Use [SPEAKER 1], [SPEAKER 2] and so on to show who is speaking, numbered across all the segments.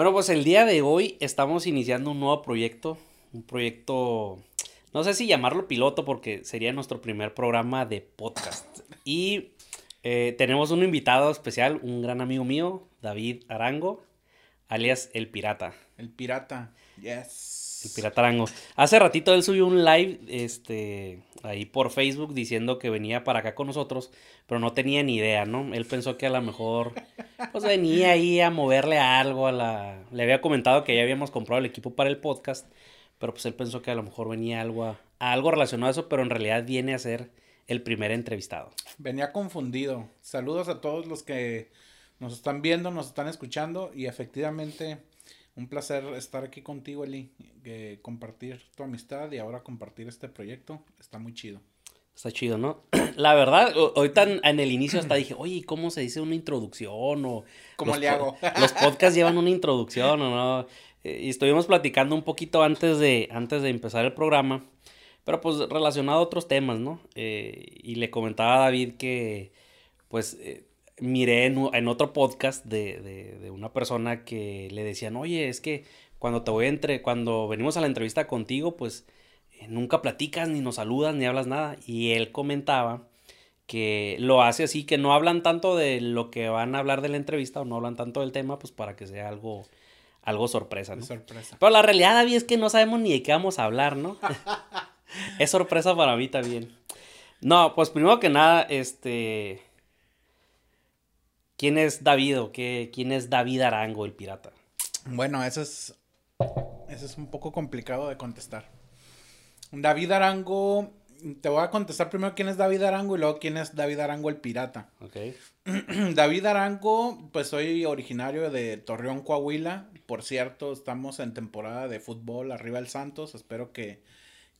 [SPEAKER 1] Bueno, pues el día de hoy estamos iniciando un nuevo proyecto, un proyecto, no sé si llamarlo piloto porque sería nuestro primer programa de podcast. Y eh, tenemos un invitado especial, un gran amigo mío, David Arango, alias El Pirata.
[SPEAKER 2] El Pirata, yes.
[SPEAKER 1] El Pirata Arango. Hace ratito él subió un live, este, ahí por Facebook diciendo que venía para acá con nosotros, pero no tenía ni idea, ¿no? Él pensó que a lo mejor, pues venía ahí a moverle algo a la... Le había comentado que ya habíamos comprado el equipo para el podcast, pero pues él pensó que a lo mejor venía algo a, algo relacionado a eso, pero en realidad viene a ser el primer entrevistado.
[SPEAKER 2] Venía confundido. Saludos a todos los que nos están viendo, nos están escuchando y efectivamente un placer estar aquí contigo, Eli, que compartir tu amistad y ahora compartir este proyecto. Está muy chido.
[SPEAKER 1] Está chido, ¿no? La verdad, ahorita en, el inicio hasta dije, oye, ¿cómo se dice una introducción? O
[SPEAKER 2] ¿Cómo le hago?
[SPEAKER 1] los podcasts llevan una introducción, ¿o no? Eh, y estuvimos platicando un poquito antes de, antes de empezar el programa, pero pues relacionado a otros temas, ¿no? Eh, y le comentaba a David que, pues, eh, miré en, otro podcast de, una persona que le decían, oye, es que cuando te voy entre, cuando venimos a la entrevista contigo, pues eh, nunca platicas, ni nos saludas, ni hablas nada. Y él comentaba que lo hace así, que no hablan tanto de lo que van a hablar de la entrevista o no hablan tanto del tema, pues para que sea algo, algo sorpresa, ¿no?
[SPEAKER 2] Sorpresa.
[SPEAKER 1] Pero la realidad, David, es que no sabemos ni de qué vamos a hablar, ¿no? es sorpresa para mí también. No, pues primero que nada, este ¿Quién es David o qué, quién es David Arango, el pirata?
[SPEAKER 2] Bueno, eso es, eso es un poco complicado de contestar. David Arango, te voy a contestar primero quién es David Arango y luego quién es David Arango, el pirata. David Arango, pues soy originario de Torreón, Coahuila. Por cierto, estamos en temporada de fútbol arriba el Santos. Espero que,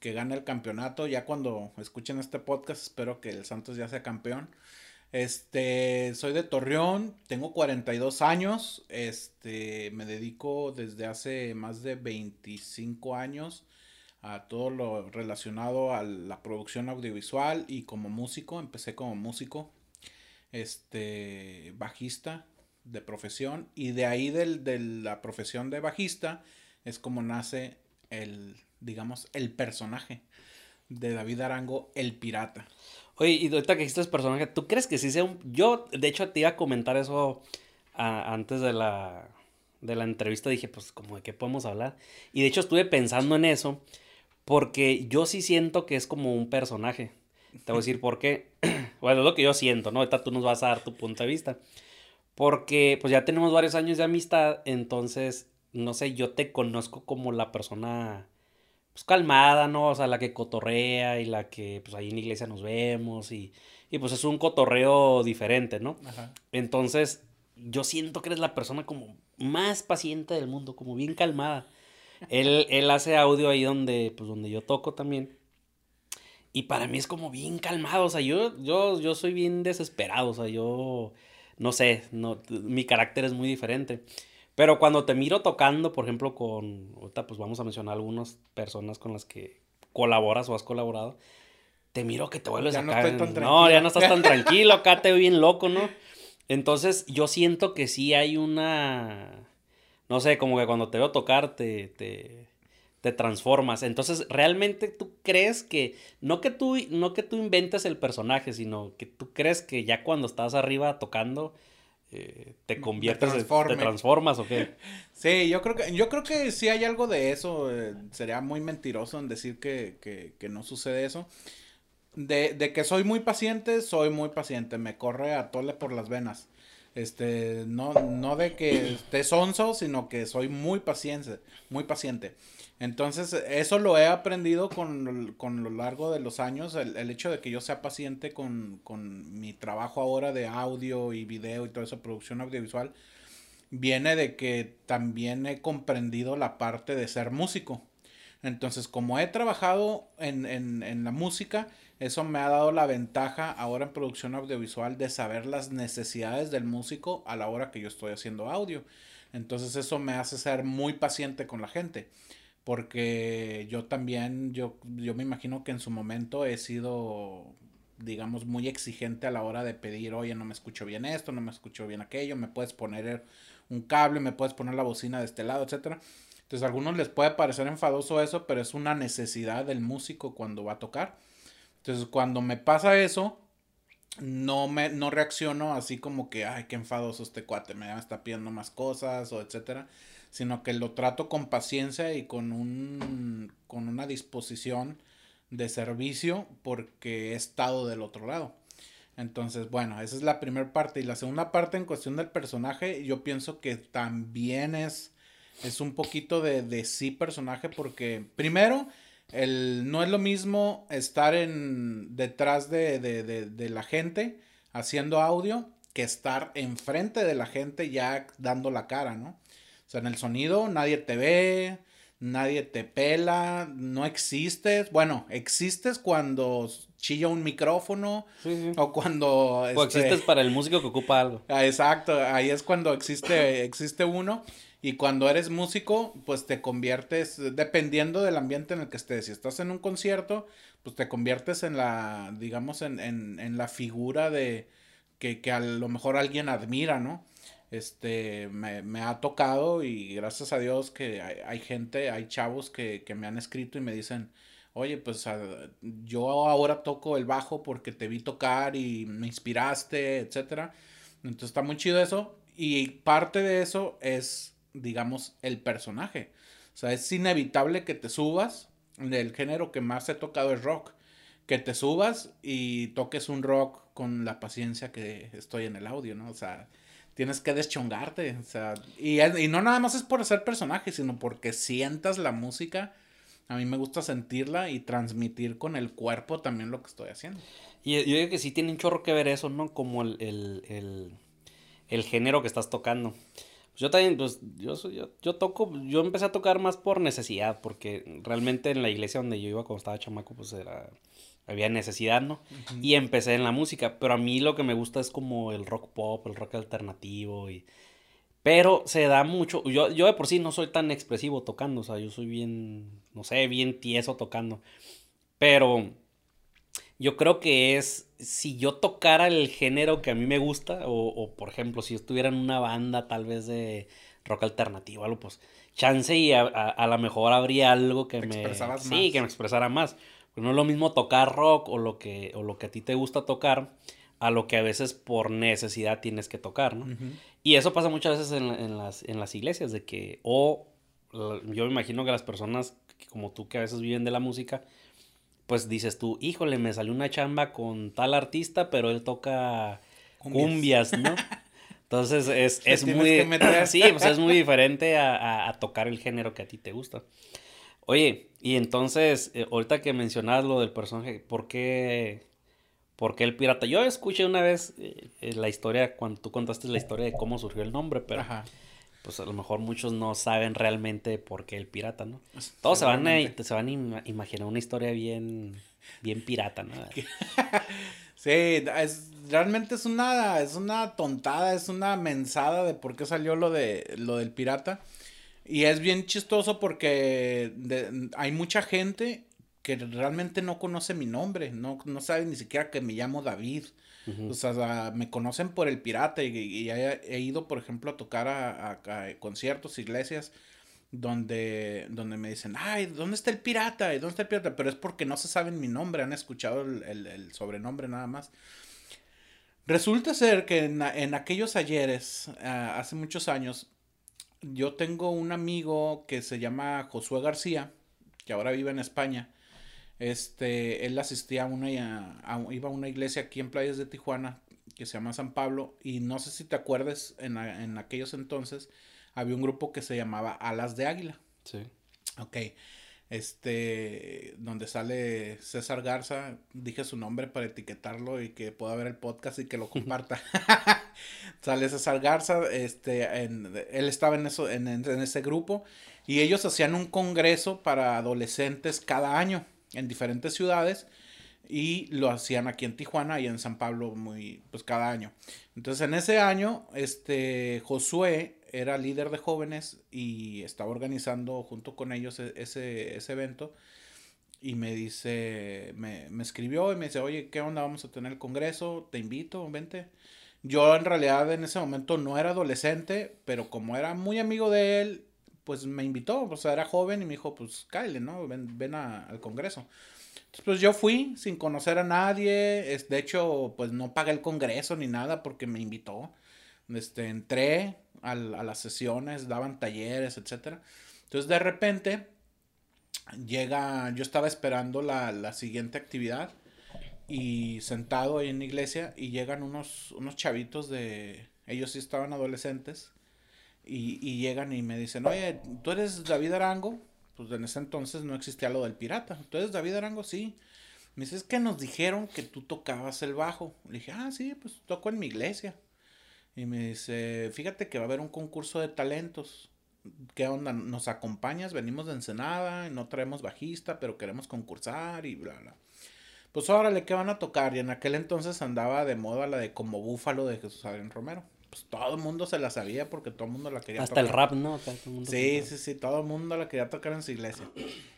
[SPEAKER 2] que gane el campeonato. Ya cuando escuchen este podcast, espero que el Santos ya sea campeón. Este, soy de Torreón, tengo 42 años, este, me dedico desde hace más de 25 años a todo lo relacionado a la producción audiovisual y como músico, empecé como músico, este, bajista de profesión y de ahí del, de la profesión de bajista es como nace el, digamos, el personaje de David Arango, el pirata.
[SPEAKER 1] Oye, y ahorita que dijiste personaje, ¿tú crees que sí sea un... Yo, de hecho, te iba a comentar eso antes de la, de la entrevista. Dije, pues, como de qué podemos hablar. Y de hecho estuve pensando en eso, porque yo sí siento que es como un personaje. Te voy a decir por qué. bueno, es lo que yo siento, ¿no? Ahorita tú nos vas a dar tu punto de vista. Porque, pues, ya tenemos varios años de amistad, entonces, no sé, yo te conozco como la persona pues, calmada, ¿no? O sea, la que cotorrea y la que pues ahí en la iglesia nos vemos y, y pues es un cotorreo diferente, ¿no? Ajá. Entonces, yo siento que eres la persona como más paciente del mundo, como bien calmada. Él, él hace audio ahí donde, pues donde yo toco también. Y para mí es como bien calmado, o sea, yo, yo, yo soy bien desesperado, o sea, yo, no sé, no, mi carácter es muy diferente. Pero cuando te miro tocando, por ejemplo, con, ahorita pues vamos a mencionar algunas personas con las que colaboras o has colaborado, te miro que te vuelves
[SPEAKER 2] ya
[SPEAKER 1] a
[SPEAKER 2] no,
[SPEAKER 1] no, ya no estás tan tranquilo, acá te veo bien loco, ¿no? Entonces yo siento que sí hay una, no sé, como que cuando te veo tocar te, te, te transformas. Entonces, realmente tú crees que no que tú no que tú inventes el personaje, sino que tú crees que ya cuando estás arriba tocando eh, te conviertes, te transformas o qué.
[SPEAKER 2] Sí, yo creo que, yo creo que sí hay algo de eso. Eh, sería muy mentiroso en decir que, que, que no sucede eso. De, de, que soy muy paciente, soy muy paciente. Me corre a tole por las venas. Este, no, no de que esté sonso, sino que soy muy paciente, muy paciente. Entonces, eso lo he aprendido con, con lo largo de los años, el, el hecho de que yo sea paciente con, con, mi trabajo ahora de audio y video y toda esa producción audiovisual, viene de que también he comprendido la parte de ser músico. Entonces, como he trabajado en, en, en la música, eso me ha dado la ventaja ahora en producción audiovisual de saber las necesidades del músico a la hora que yo estoy haciendo audio. Entonces, eso me hace ser muy paciente con la gente porque yo también, yo, yo me imagino que en su momento he sido, digamos, muy exigente a la hora de pedir, oye, no me escucho bien esto, no me escucho bien aquello, me puedes poner un cable, me puedes poner la bocina de este lado, etcétera. Entonces a algunos les puede parecer enfadoso eso, pero es una necesidad del músico cuando va a tocar. Entonces cuando me pasa eso, no me no reacciono así como que, ay, qué enfadoso este cuate, me está pidiendo más cosas o etcétera, sino que lo trato con paciencia y con un con una disposición de servicio porque he estado del otro lado. Entonces, bueno, esa es la primera parte. Y la segunda parte en cuestión del personaje, yo pienso que también es es un poquito de, de sí personaje porque primero el, no es lo mismo estar en detrás de, de, de, la gente haciendo audio que estar enfrente de la gente ya dando la cara, ¿no? O sea, en el sonido nadie te ve, nadie te pela, no existes. Bueno, existes cuando chilla un micrófono o cuando...
[SPEAKER 1] O este, existes para el músico que ocupa algo.
[SPEAKER 2] Ah, exacto, ahí es cuando existe, existe uno. Y cuando eres músico, pues te conviertes, dependiendo del ambiente en el que estés. Si estás en un concierto, pues te conviertes en la, digamos, en, en, en la figura de que, que, a lo mejor alguien admira, ¿no? Este, me, me ha tocado y gracias a Dios que hay, hay gente, hay chavos que, que, me han escrito y me dicen, oye, pues yo ahora toco el bajo porque te vi tocar y me inspiraste, etcétera. Entonces está muy chido eso. Y parte de eso es digamos, el personaje. O sea, es inevitable que te subas. El género que más he tocado es rock. Que te subas y toques un rock con la paciencia que estoy en el audio, ¿no? O sea, tienes que deschongarte. O sea, y, y no nada más es por ser personaje, sino porque sientas la música. A mí me gusta sentirla y transmitir con el cuerpo también lo que estoy haciendo.
[SPEAKER 1] Y yo digo que sí tiene un chorro que ver eso, ¿no? Como el, el, el, el género que estás tocando. Yo también, pues, yo, yo, yo toco, yo empecé a tocar más por necesidad, porque realmente en la iglesia donde yo iba cuando estaba chamaco, pues era, había necesidad, ¿no? Y empecé en la música, pero a mí lo que me gusta es como el rock pop, el rock alternativo y... Pero se da mucho, yo, yo de por sí no soy tan expresivo tocando, o sea, yo soy bien, no sé, bien tieso tocando, pero yo creo que es si yo tocara el género que a mí me gusta, o, o por ejemplo, si estuviera en una banda tal vez de rock alternativo, algo, pues chance y a, a, lo mejor habría algo que me... Sí, que me expresara más. Pues no es lo mismo tocar rock o lo, que, o lo que a ti te gusta tocar a lo que a veces por necesidad tienes que tocar, ¿no? Y eso pasa muchas veces en, en, las, en las iglesias, de que, o yo me imagino que las personas como tú que a veces viven de la música, pues dices tú, híjole, me salió una chamba con tal artista, pero él toca cumbias, ¿no? Entonces es, es muy... Sí, pues es muy diferente a, a, tocar el género que a ti te gusta. Oye, y entonces, eh, ahorita que mencionas lo del personaje, ¿por qué, ¿por qué el pirata? Yo escuché una vez eh, eh, la historia, cuando tú contaste la historia de cómo surgió el nombre, pero... Ajá pues a lo mejor muchos no saben realmente por qué el pirata, ¿no? Todos se van, a, se van a imaginar una historia bien, bien pirata, ¿no?
[SPEAKER 2] sí, es, realmente es una, es una tontada, es una mensada de por qué salió lo, de, lo del pirata. Y es bien chistoso porque hay mucha gente que realmente no conoce mi nombre, no, no sabe ni siquiera que me llamo David. O sea, me conocen por el pirata y, he, ido, por ejemplo, a tocar a, conciertos, iglesias, donde, donde me dicen, ay, ¿dónde está el pirata? ¿Dónde está el pirata? Pero es porque no se saben mi nombre, han escuchado el, sobrenombre nada más. Resulta ser que en, aquellos ayeres, ah, hace muchos años, yo tengo un amigo que se llama Josué García, que ahora vive en España este, él asistía a una, iba a una iglesia aquí en Playas de Tijuana que se llama San Pablo y no sé si te acuerdas, en, en aquellos entonces había un grupo que se llamaba Alas de Águila. Sí. Ok. Este, donde sale César Garza, dije su nombre para etiquetarlo y que pueda ver el podcast y que lo comparta. sale César Garza, este, en, él estaba en, eso, en, en ese grupo y ellos hacían un congreso para adolescentes cada año en diferentes ciudades y lo hacían aquí en Tijuana y en San Pablo muy pues cada año. Entonces en ese año este Josué era líder de jóvenes y estaba organizando junto con ellos e-, ese, ese evento y me dice, me, me, escribió y me dice, oye, ¿qué onda? Vamos a tener el congreso, te invito, vente. Yo en realidad en ese momento no era adolescente, pero como era muy amigo de él, pues me invitó, o sea, era joven y me dijo, pues cállate, ¿no? Ven, ven al Congreso. Entonces, pues yo fui sin conocer a nadie, es, de hecho, pues no pagué el Congreso ni nada porque me invitó. Este, entré a, a las sesiones, daban talleres, etcétera. Entonces, de repente, llega, yo estaba esperando la, la siguiente actividad y sentado ahí en la iglesia y llegan unos, unos chavitos de, ellos sí estaban adolescentes y, y llegan y me dicen, oye, ¿tú eres David Arango? Pues en ese entonces no existía lo del pirata. ¿Tú eres David Arango? Sí. Me dice, es que nos dijeron que tú tocabas el bajo. Le dije, ah, sí, pues toco en mi iglesia. Y me dice, fíjate que va a haber un concurso de talentos. ¿Qué onda? ¿Nos acompañas? Venimos de Ensenada, no traemos bajista, pero queremos concursar y bla, bla. Pues órale, ¿qué van a tocar? Y en aquel entonces andaba de moda la de Como Búfalo de Jesús Adrián Romero. Pues todo el mundo se la sabía porque todo el mundo la quería
[SPEAKER 1] Hasta el rap, ¿no? Todo el mundo
[SPEAKER 2] sí, sí, sí, todo el mundo la quería tocar en su iglesia.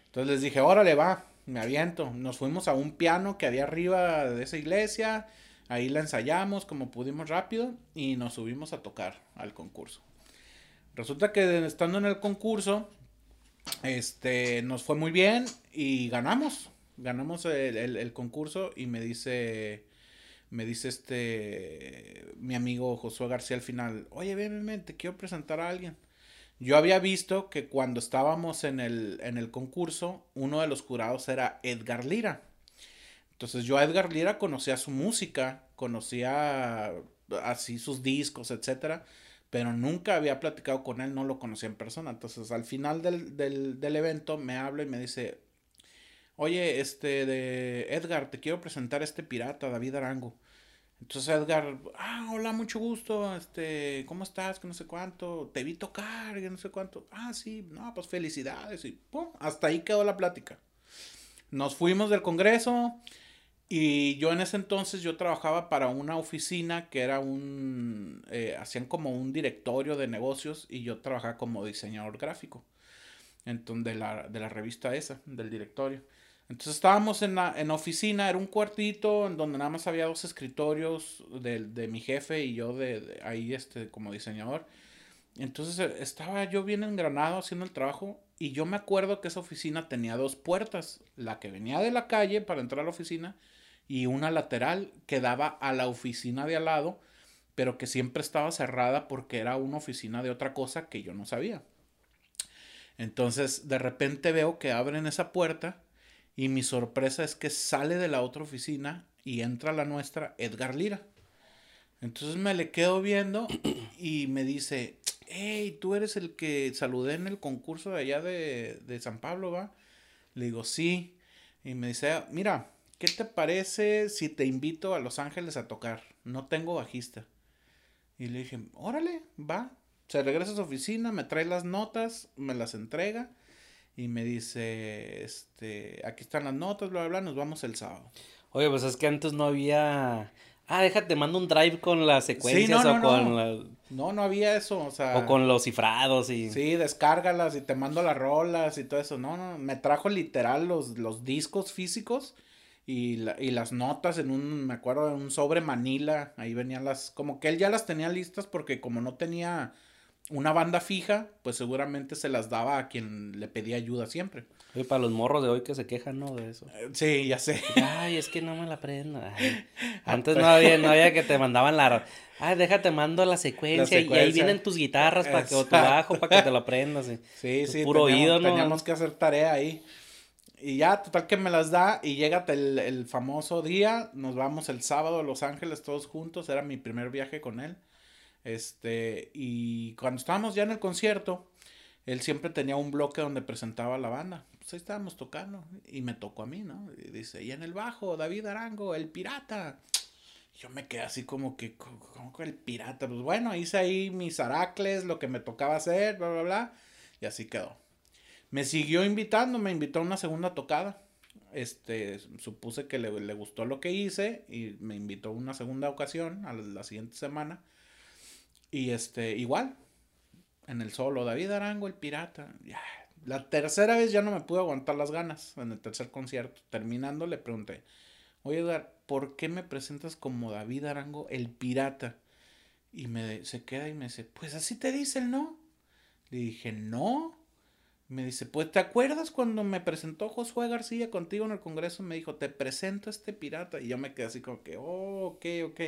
[SPEAKER 2] Entonces les dije, órale, va, me aviento. Nos fuimos a un piano que había arriba de esa iglesia. Ahí la ensayamos como pudimos rápido y nos subimos a tocar al concurso. Resulta que estando en el concurso, este, nos fue muy bien y ganamos ganamos el, concurso y me dice, me dice este, mi amigo Josué García al final, oye, ven, ven, te quiero presentar a alguien. Yo había visto que cuando estábamos en el, en el concurso, uno de los jurados era Edgar Lira. Entonces yo a Edgar Lira conocía su música, conocía así sus discos, etcétera, pero nunca había platicado con él, no lo conocía en persona. Entonces al final del, del, del evento me habla y me dice, oye, este, de Edgar, te quiero presentar a este pirata, David Arango. Entonces Edgar, ah, hola, mucho gusto, este, ¿cómo estás? Que no sé cuánto, te vi tocar, que no sé cuánto. Ah, sí, no, pues felicidades. Y pum, hasta ahí quedó la plática. Nos fuimos del Congreso y yo en ese entonces yo trabajaba para una oficina que era un, eh, hacían como un directorio de negocios y yo trabajaba como diseñador gráfico. Entonces, la, de la revista esa, del directorio. Entonces estábamos en la, en oficina, era un cuartito en donde nada más había dos escritorios de, de mi jefe y yo de, ahí este, como diseñador. Entonces eh, estaba yo bien engranado haciendo el trabajo y yo me acuerdo que esa oficina tenía dos puertas, la que venía de la calle para entrar a la oficina y una lateral que daba a la oficina de al lado, pero que siempre estaba cerrada porque era una oficina de otra cosa que yo no sabía. Entonces de repente veo que abren esa puerta y mi sorpresa es que sale de la otra oficina y entra la nuestra, Edgar Lira. Entonces me le quedo viendo y me dice, hey, tú eres el que saludé en el concurso de allá de, de San Pablo, ¿va? Le digo, sí. Y me dice, mira, ¿qué te parece si te invito a Los Ángeles a tocar? No tengo bajista. Y le dije, órale, va. Se regresa a su oficina, me trae las notas, me las entrega y me dice, este, aquí están las notas, bla, bla, bla, nos vamos el sábado.
[SPEAKER 1] Oye, pues es que antes no había... Ah, déjate, mando un drive con las secuencias o con
[SPEAKER 2] no. No, no había eso, o sea...
[SPEAKER 1] O con los cifrados y...
[SPEAKER 2] Sí, descárgalas y te mando las rolas y todo eso. No, no, me trajo literal los, los discos físicos y, la, y las notas en un, me acuerdo, en un sobre Manila. Ahí venían las... Como que él ya las tenía listas porque como no tenía una banda fija, pues seguramente se las daba a quien le pedía ayuda siempre.
[SPEAKER 1] Y para los morros de hoy que se quejan, ¿no? De eso.
[SPEAKER 2] Eh, sí, ya sé.
[SPEAKER 1] Ay, es que no me la prendo. Antes no había, no había que te mandaban la... Ay, déjate, mando la secuencia, y ahí vienen tus guitarras para que, o tu bajo para que te lo aprendas.
[SPEAKER 2] Sí, sí. Puro oído, ¿no? Teníamos que hacer tarea ahí. Y ya, total que me las da y llega el, el famoso día, nos vamos el sábado a Los Ángeles todos juntos, era mi primer viaje con él. Este, y cuando estábamos ya en el concierto, él siempre tenía un bloque donde presentaba la banda. Pues ahí estábamos tocando y me tocó a mí, ¿no? Y dice, y en el bajo, David Arango, el pirata. Yo me quedé así como que, como que el pirata. Pues bueno, hice ahí mis aracles, lo que me tocaba hacer, bla, bla, bla. Y así quedó. Me siguió invitando, me invitó a una segunda tocada. Este, supuse que le, le gustó lo que hice y me invitó a una segunda ocasión, a la siguiente semana. Y este, igual, en el solo, David Arango, el pirata. Ya. La tercera vez ya no me pude aguantar las ganas en el tercer concierto. Terminando le pregunté, oye Edgar, ¿por qué me presentas como David Arango, el pirata? Y me, se queda y me dice, pues así te dicen, ¿no? Le dije, no. Me dice, pues ¿te acuerdas cuando me presentó Josué García contigo en el Congreso? Me dijo, te presento a este pirata. Y yo me quedé así como que, oh, ok, ok.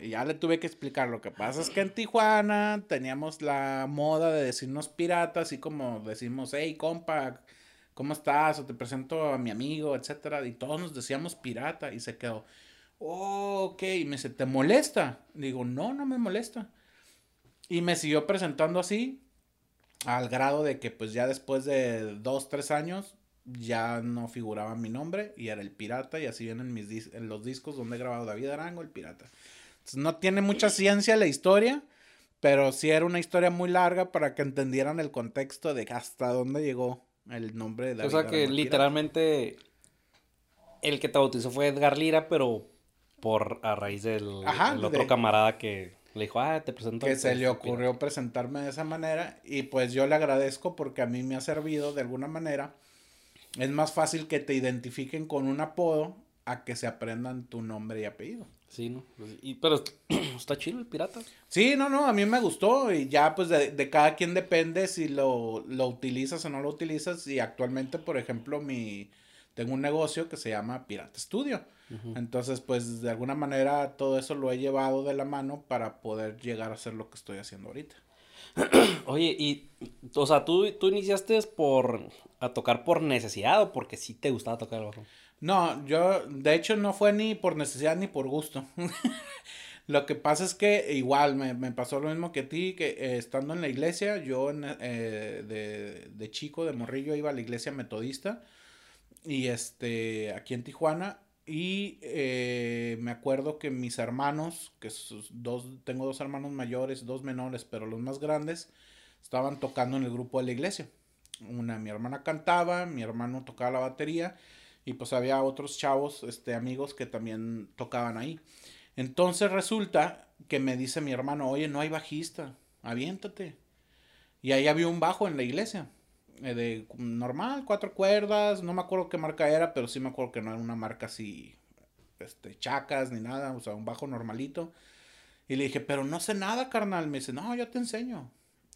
[SPEAKER 2] Y ya le tuve que explicar. Lo que pasa es que en Tijuana teníamos la moda de decirnos pirata, así como decimos, hey, compa, ¿cómo estás? O te presento a mi amigo, etcétera. Y todos nos decíamos pirata. Y se quedó, oh, ok. Y me dice, ¿te molesta? Digo, no, no me molesta. Y me siguió presentando así al grado de que pues ya después de dos, tres años ya no figuraba mi nombre y era el pirata y así vienen mis en los discos donde he grabado David Arango, el pirata. Entonces, no tiene mucha ciencia la historia, pero sí era una historia muy larga para que entendieran el contexto de hasta dónde llegó el nombre de
[SPEAKER 1] David O sea que literalmente el que te bautizó fue Edgar Lira, pero por a raíz del otro camarada que le dijo, ah, te presento.
[SPEAKER 2] Que se le ocurrió presentarme de esa manera y pues yo le agradezco porque a mí me ha servido de alguna manera. Es más fácil que te identifiquen con un apodo a que se aprendan tu nombre y apellido.
[SPEAKER 1] Sí, ¿no? Y, pero está chido el pirata.
[SPEAKER 2] Sí, no, no, a mí me gustó y ya pues de, de cada quien depende si lo, lo, utilizas o no lo utilizas y actualmente, por ejemplo, mi, tengo un negocio que se llama Pirata Studio. Entonces, pues de alguna manera todo eso lo he llevado de la mano para poder llegar a hacer lo que estoy haciendo ahorita.
[SPEAKER 1] Oye, y, o sea, ¿tú, tú iniciaste por, a tocar por necesidad o porque sí te gustaba tocar el bajo?
[SPEAKER 2] No, yo, de hecho, no fue ni por necesidad ni por gusto. lo que pasa es que igual me, me, pasó lo mismo que a ti, que eh, estando en la iglesia, yo eh, de, de, chico, de morrillo, iba a la iglesia metodista. Y este, aquí en Tijuana, y eh, me acuerdo que mis hermanos, que dos, tengo dos hermanos mayores, dos menores, pero los más grandes, estaban tocando en el grupo de la iglesia. Una, mi hermana cantaba, mi hermano tocaba la batería y pues había otros chavos, este, amigos que también tocaban ahí. Entonces resulta que me dice mi hermano, oye, no hay bajista, aviéntate. Y ahí había un bajo en la iglesia. Eh, de normal, cuatro cuerdas, no me acuerdo qué marca era, pero sí me acuerdo que no era una marca así, este, chacas ni nada, o sea, un bajo normalito. Y le dije, pero no sé nada, carnal. Me dice, no, yo te enseño.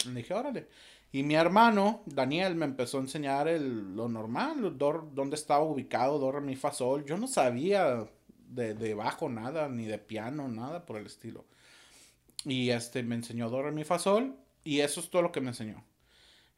[SPEAKER 2] Le dije, órale. Y mi hermano, Daniel, me empezó a enseñar el, lo normal, dónde estaba ubicado, do, re, mi, fa, sol. Yo no sabía de, de, bajo nada, ni de piano, nada por el estilo. Y este me enseñó do, re, mi, fa, sol. Y eso es todo lo que me enseñó.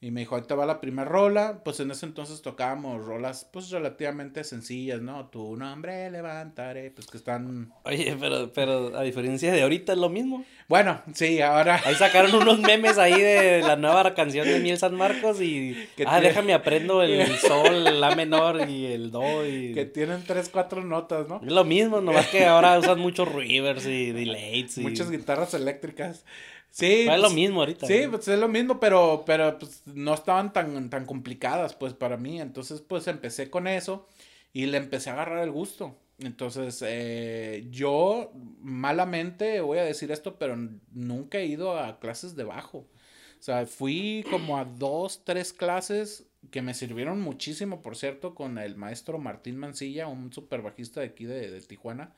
[SPEAKER 2] Y me dijo, ahorita va la primera rola. Pues en ese entonces tocábamos rolas, pues relativamente sencillas, ¿no? Tu nombre levantaré, pues que están.
[SPEAKER 1] Oye, pero, pero a diferencia de ahorita es lo mismo.
[SPEAKER 2] Bueno, sí, ahora.
[SPEAKER 1] Ahí sacaron unos memes ahí de la nueva canción de Miel San Marcos y. ah, déjame aprendo el sol, la menor y el do. Y...
[SPEAKER 2] Que tienen tres, cuatro notas, ¿no?
[SPEAKER 1] Es lo mismo, nomás que ahora usan muchos reverbs y delays. Y...
[SPEAKER 2] Muchas guitarras eléctricas. Sí.
[SPEAKER 1] es lo pues, mismo ahorita.
[SPEAKER 2] Sí, pues es lo mismo, pero, pero pues no estaban tan, tan complicadas pues para mí. Entonces pues empecé con eso y le empecé a agarrar el gusto. Entonces eh, yo malamente voy a decir esto, pero nunca he ido a clases de bajo. O sea, fui como a dos, tres clases que me sirvieron muchísimo, por cierto, con el maestro Martín Mancilla, un super bajista de aquí de, de Tijuana.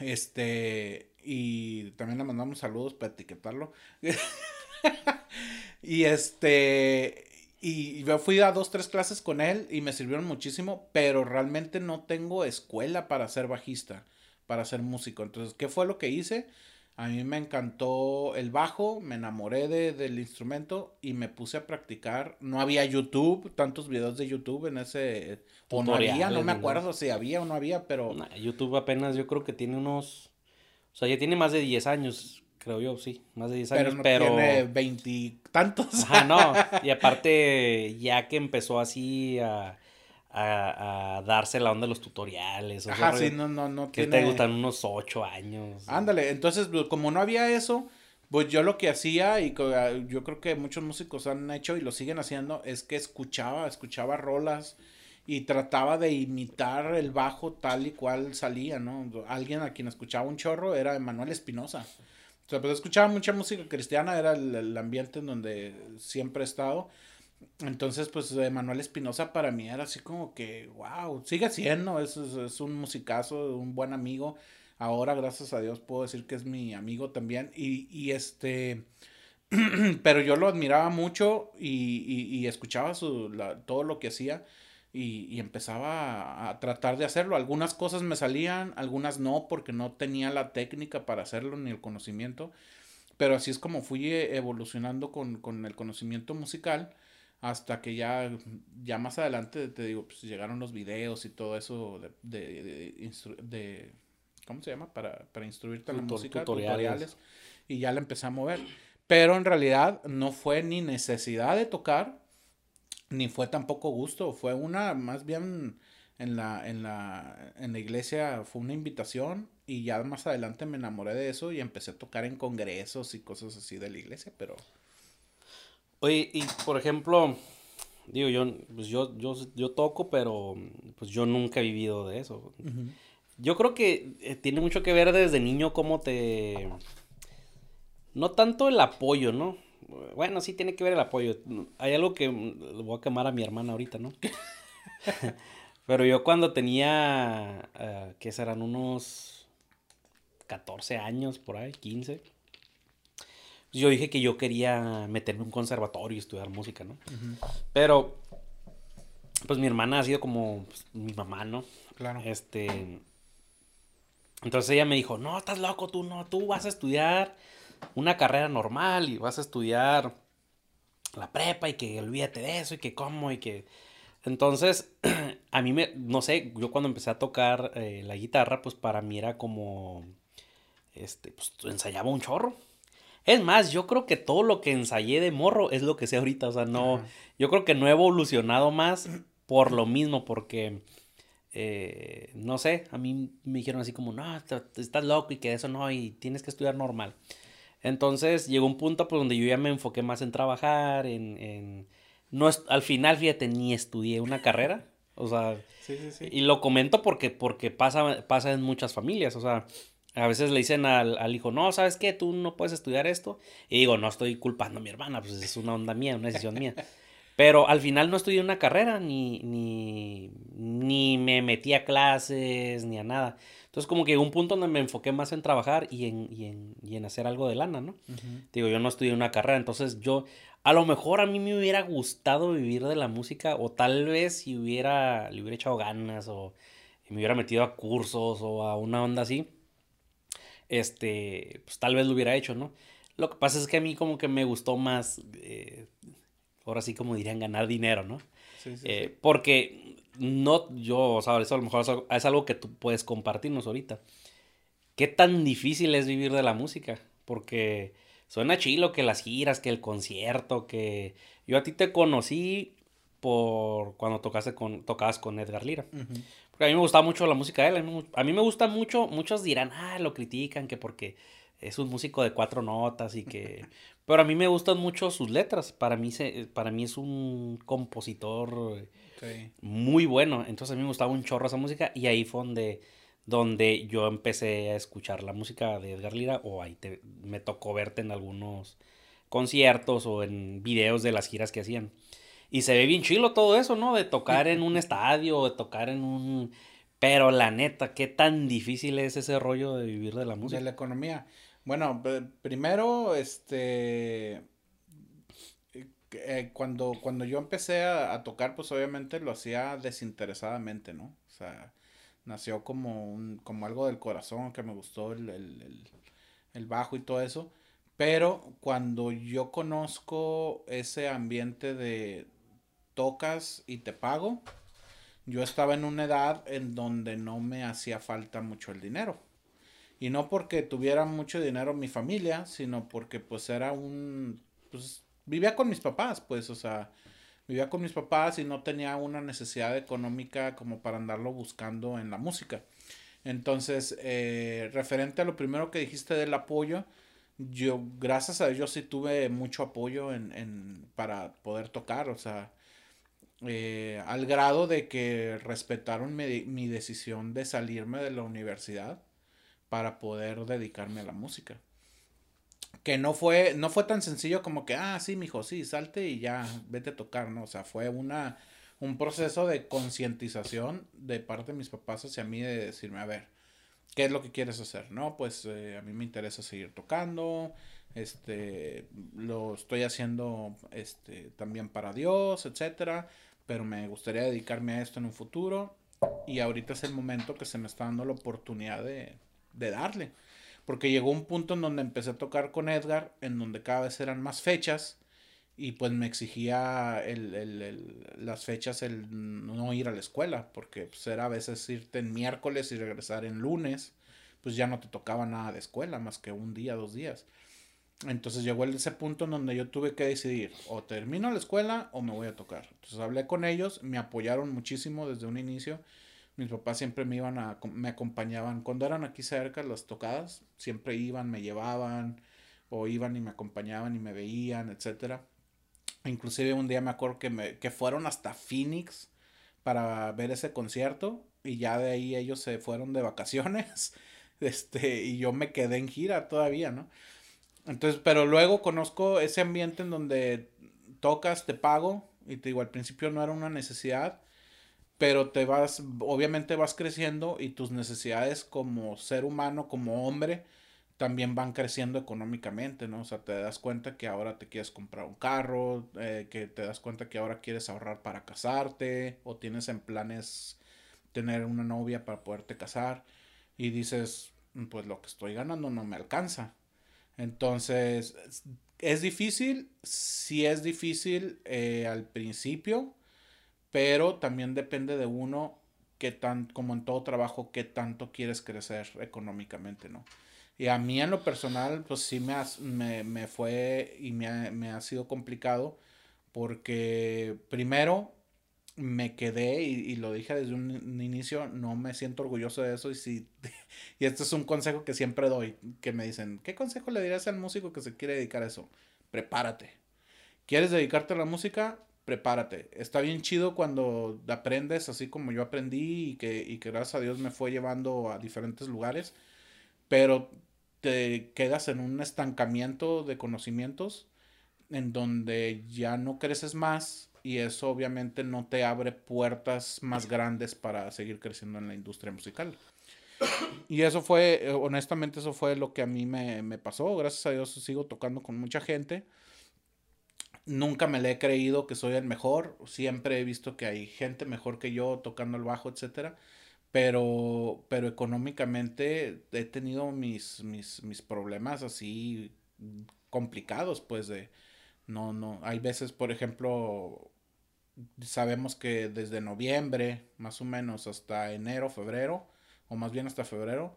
[SPEAKER 2] Este, y también le mandamos saludos para etiquetarlo. y este, y yo fui a dos, tres clases con él y me sirvieron muchísimo, pero realmente no tengo escuela para ser bajista, para ser músico. Entonces, ¿qué fue lo que hice? A mí me encantó el bajo, me enamoré de, del instrumento y me puse a practicar. No había YouTube, tantos videos de YouTube en ese... O no había, no me acuerdo si había o no había, pero...
[SPEAKER 1] YouTube apenas yo creo que tiene unos... O sea, ya tiene más de 10 años, creo yo, sí, más de 10 años, pero...
[SPEAKER 2] No tiene veintitantos.
[SPEAKER 1] Ajá, no. Y aparte, ya que empezó así a a, darse la onda de los tutoriales.
[SPEAKER 2] O Ajá, sí, no, no, no.
[SPEAKER 1] Que te gustan unos ocho años.
[SPEAKER 2] Ándale, entonces, pues, como no había eso, pues yo lo que hacía, y ah, yo creo que muchos músicos han hecho y lo siguen haciendo, es que escuchaba, escuchaba rolas y trataba de imitar el bajo tal y cual salía, ¿no? Alguien a quien escuchaba un chorro era Emanuel Espinosa. O sea, pues escuchaba mucha música cristiana, era el, ambiente en donde siempre he estado. Entonces, pues Manuel Espinosa para mí era así como que, wow, sigue siendo, es, es, un musicazo, un buen amigo. Ahora, gracias a Dios, puedo decir que es mi amigo también. Y, y este, pero yo lo admiraba mucho y, y, escuchaba su, todo lo que hacía y, empezaba a, tratar de hacerlo. Algunas cosas me salían, algunas no, porque no tenía la técnica para hacerlo ni el conocimiento. Pero así es como fui evolucionando con, con el conocimiento musical hasta que ya, ya más adelante, te digo, pues llegaron los videos y todo eso de, de, de, ¿cómo se llama? Para, para instruirte en la música, tutoriales. y ya le empecé a mover. Pero en realidad no fue ni necesidad de tocar, ni fue tampoco gusto, fue una, más bien en la, en la, en la iglesia fue una invitación y ya más adelante me enamoré de eso y empecé a tocar en congresos y cosas así de la iglesia, pero...
[SPEAKER 1] Oye, y por ejemplo, digo, yo, pues yo, yo, yo toco, pero pues yo nunca he vivido de eso. Yo creo que eh, tiene mucho que ver desde niño cómo te... No tanto el apoyo, ¿no? Bueno, sí tiene que ver el apoyo. Hay algo que le voy a quemar a mi hermana ahorita, ¿no? Pero yo cuando tenía, uh, ¿qué serán? Unos 14 años por ahí, 15. Yo dije que yo quería meterme en un conservatorio y estudiar música, ¿no? Pero, pues mi hermana ha sido como pues, mi mamá, ¿no? Claro. Este. Entonces ella me dijo, no, estás loco, tú no, tú vas a estudiar una carrera normal y vas a estudiar la prepa y que olvídate de eso y que cómo y que... Entonces, a mí me, no sé, yo cuando empecé a tocar eh, la guitarra, pues para mí era como, este, pues ensayaba un chorro. Es más, yo creo que todo lo que ensayé de morro es lo que sé ahorita, o sea, no, yo creo que no he evolucionado más por lo mismo, porque, eh, no sé, a mí me dijeron así como, no, estás loco y que eso no, y tienes que estudiar normal. Entonces llegó un punto pues, donde yo ya me enfoqué más en trabajar, en... en... No, al final, fíjate, ni estudié una carrera. O sea, sí, sí, sí. y lo comento porque, porque pasa, pasa en muchas familias. O sea, a veces le dicen al, al, hijo, no, ¿sabes qué? Tú no puedes estudiar esto. Y digo, no estoy culpando a mi hermana, pues es una onda mía, una decisión mía. Pero al final no estudié una carrera, ni, ni, ni me metí a clases, ni a nada. Entonces como que un punto donde me enfoqué más en trabajar y en, y en, y en hacer algo de lana, ¿no? Digo, yo no estudié una carrera, entonces yo, a lo mejor a mí me hubiera gustado vivir de la música o tal vez si hubiera, le hubiera echado ganas o me hubiera metido a cursos o a una onda así, este, pues tal vez lo hubiera hecho, ¿no? Lo que pasa es que a mí como que me gustó más, eh, ahora sí como dirían, ganar dinero, ¿no? Sí, sí, eh, Porque no, yo, o sea, eso a lo mejor es algo que tú puedes compartirnos ahorita. ¿Qué tan difícil es vivir de la música? Porque suena chilo que las giras, que el concierto, que yo a ti te conocí por cuando tocaste con, tocabas con Edgar Lira. Porque a mí me gustaba mucho la música de él. A mí me gusta mucho, muchos dirán, ah, lo critican, que porque es un músico de cuatro notas y que... Pero a mí me gustan mucho sus letras. Para mí, se, para mí es un compositor muy bueno. Entonces a mí me gustaba un chorro esa música y ahí fue donde, donde yo empecé a escuchar la música de Edgar Lira o ahí te, me tocó verte en algunos conciertos o en videos de las giras que hacían. Y se ve bien chilo todo eso, ¿no? De tocar en un estadio, de tocar en un... Pero la neta, ¿qué tan difícil es ese rollo de vivir de la música?
[SPEAKER 2] De la economía. Bueno, primero, este eh, cuando, cuando yo empecé a, tocar, pues obviamente lo hacía desinteresadamente, ¿no? O sea, nació como, un, como algo del corazón, que me gustó el, el, el, bajo y todo eso. Pero cuando yo conozco ese ambiente de tocas y te pago, yo estaba en una edad en donde no me hacía falta mucho el dinero. Y no porque tuviera mucho dinero mi familia, sino porque pues era un, pues vivía con mis papás, pues, o sea, vivía con mis papás y no tenía una necesidad económica como para andarlo buscando en la música. Entonces, eh, referente a lo primero que dijiste del apoyo, yo, gracias a Dios, sí tuve mucho apoyo en, en para poder tocar, o sea, eh, al grado de que respetaron mi, mi decisión de salirme de la universidad para poder dedicarme a la música que no fue, no fue tan sencillo como que, ah, sí, mijo, sí, salte y ya, vete a tocar, ¿no? O sea, fue una, un proceso de concientización de parte de mis papás hacia mí de decirme, a ver, ¿qué es lo que quieres hacer? No, pues eh, a mí me interesa seguir tocando, este, lo estoy haciendo, este, también para Dios, etcétera, pero me gustaría dedicarme a esto en un futuro y ahorita es el momento que se me está dando la oportunidad de, de darle. Porque llegó un punto en donde empecé a tocar con Edgar, en donde cada vez eran más fechas y pues me exigía el, el, el, las fechas el no ir a la escuela, porque pues era a veces irte en miércoles y regresar en lunes, pues ya no te tocaba nada de escuela, más que un día, dos días. Entonces llegó ese punto en donde yo tuve que decidir, o termino la escuela o me voy a tocar. Entonces hablé con ellos, me apoyaron muchísimo desde un inicio. Mis papás siempre me iban a, me acompañaban. Cuando eran aquí cerca las tocadas, siempre iban, me llevaban, o iban y me acompañaban y me veían, etcétera. Inclusive un día me acuerdo que, me, que fueron hasta Phoenix para ver ese concierto y ya de ahí ellos se fueron de vacaciones. Este, y yo me quedé en gira todavía, ¿no? Entonces, pero luego conozco ese ambiente en donde tocas, te pago, y te digo, al principio no era una necesidad, pero te vas, obviamente vas creciendo y tus necesidades como ser humano, como hombre, también van creciendo económicamente, ¿no? O sea, te das cuenta que ahora te quieres comprar un carro, eh, que te das cuenta que ahora quieres ahorrar para casarte, o tienes en planes tener una novia para poderte casar, y dices, pues lo que estoy ganando no me alcanza. Entonces, es difícil, sí es difícil eh, al principio, pero también depende de uno que tan, como en todo trabajo, qué tanto quieres crecer económicamente, ¿no? Y a mí en lo personal, pues sí me, me, me fue y me ha, me ha sido complicado porque primero me quedé y, y, lo dije desde un inicio, no me siento orgulloso de eso y si y este es un consejo que siempre doy, que me dicen, ¿qué consejo le dirías al músico que se quiere dedicar a eso? Prepárate. ¿Quieres dedicarte a la música? Prepárate. Está bien chido cuando aprendes así como yo aprendí y que, y gracias a Dios me fue llevando a diferentes lugares, pero te quedas en un estancamiento de conocimientos en donde ya no creces más y eso obviamente no te abre puertas más grandes para seguir creciendo en la industria musical. Y eso fue, eh, honestamente, eso fue lo que a mí me, me pasó. Gracias a Dios sigo tocando con mucha gente. Nunca me le he creído que soy el mejor. Siempre he visto que hay gente mejor que yo tocando el bajo, etcétera. Pero, pero económicamente he tenido mis, mis, mis problemas así complicados, pues de, no, no, hay veces, por ejemplo, sabemos que desde noviembre, más o menos, hasta enero, febrero, o más bien hasta febrero,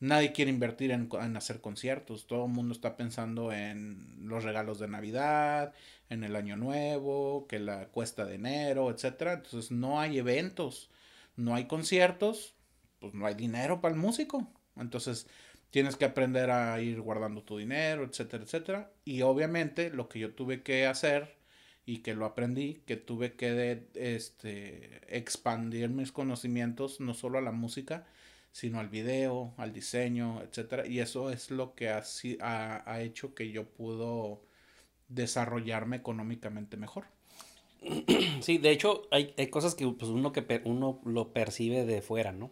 [SPEAKER 2] nadie quiere invertir en, hacer conciertos. Todo el mundo está pensando en los regalos de Navidad, en el Año Nuevo, que la cuesta de enero, etcétera. Entonces no hay eventos, no hay conciertos, pues no hay dinero para el músico. Entonces tienes que aprender a ir guardando tu dinero, etcétera, etcétera. Y obviamente lo que yo tuve que hacer y que lo aprendí, que tuve que este, expandir mis conocimientos no solo a la música, sino al video, al diseño, etcétera. Y eso es lo que ha, ha, ha hecho que yo pudo desarrollarme económicamente mejor.
[SPEAKER 1] Sí, de hecho, hay, hay cosas que pues, uno que uno lo percibe de fuera, ¿no?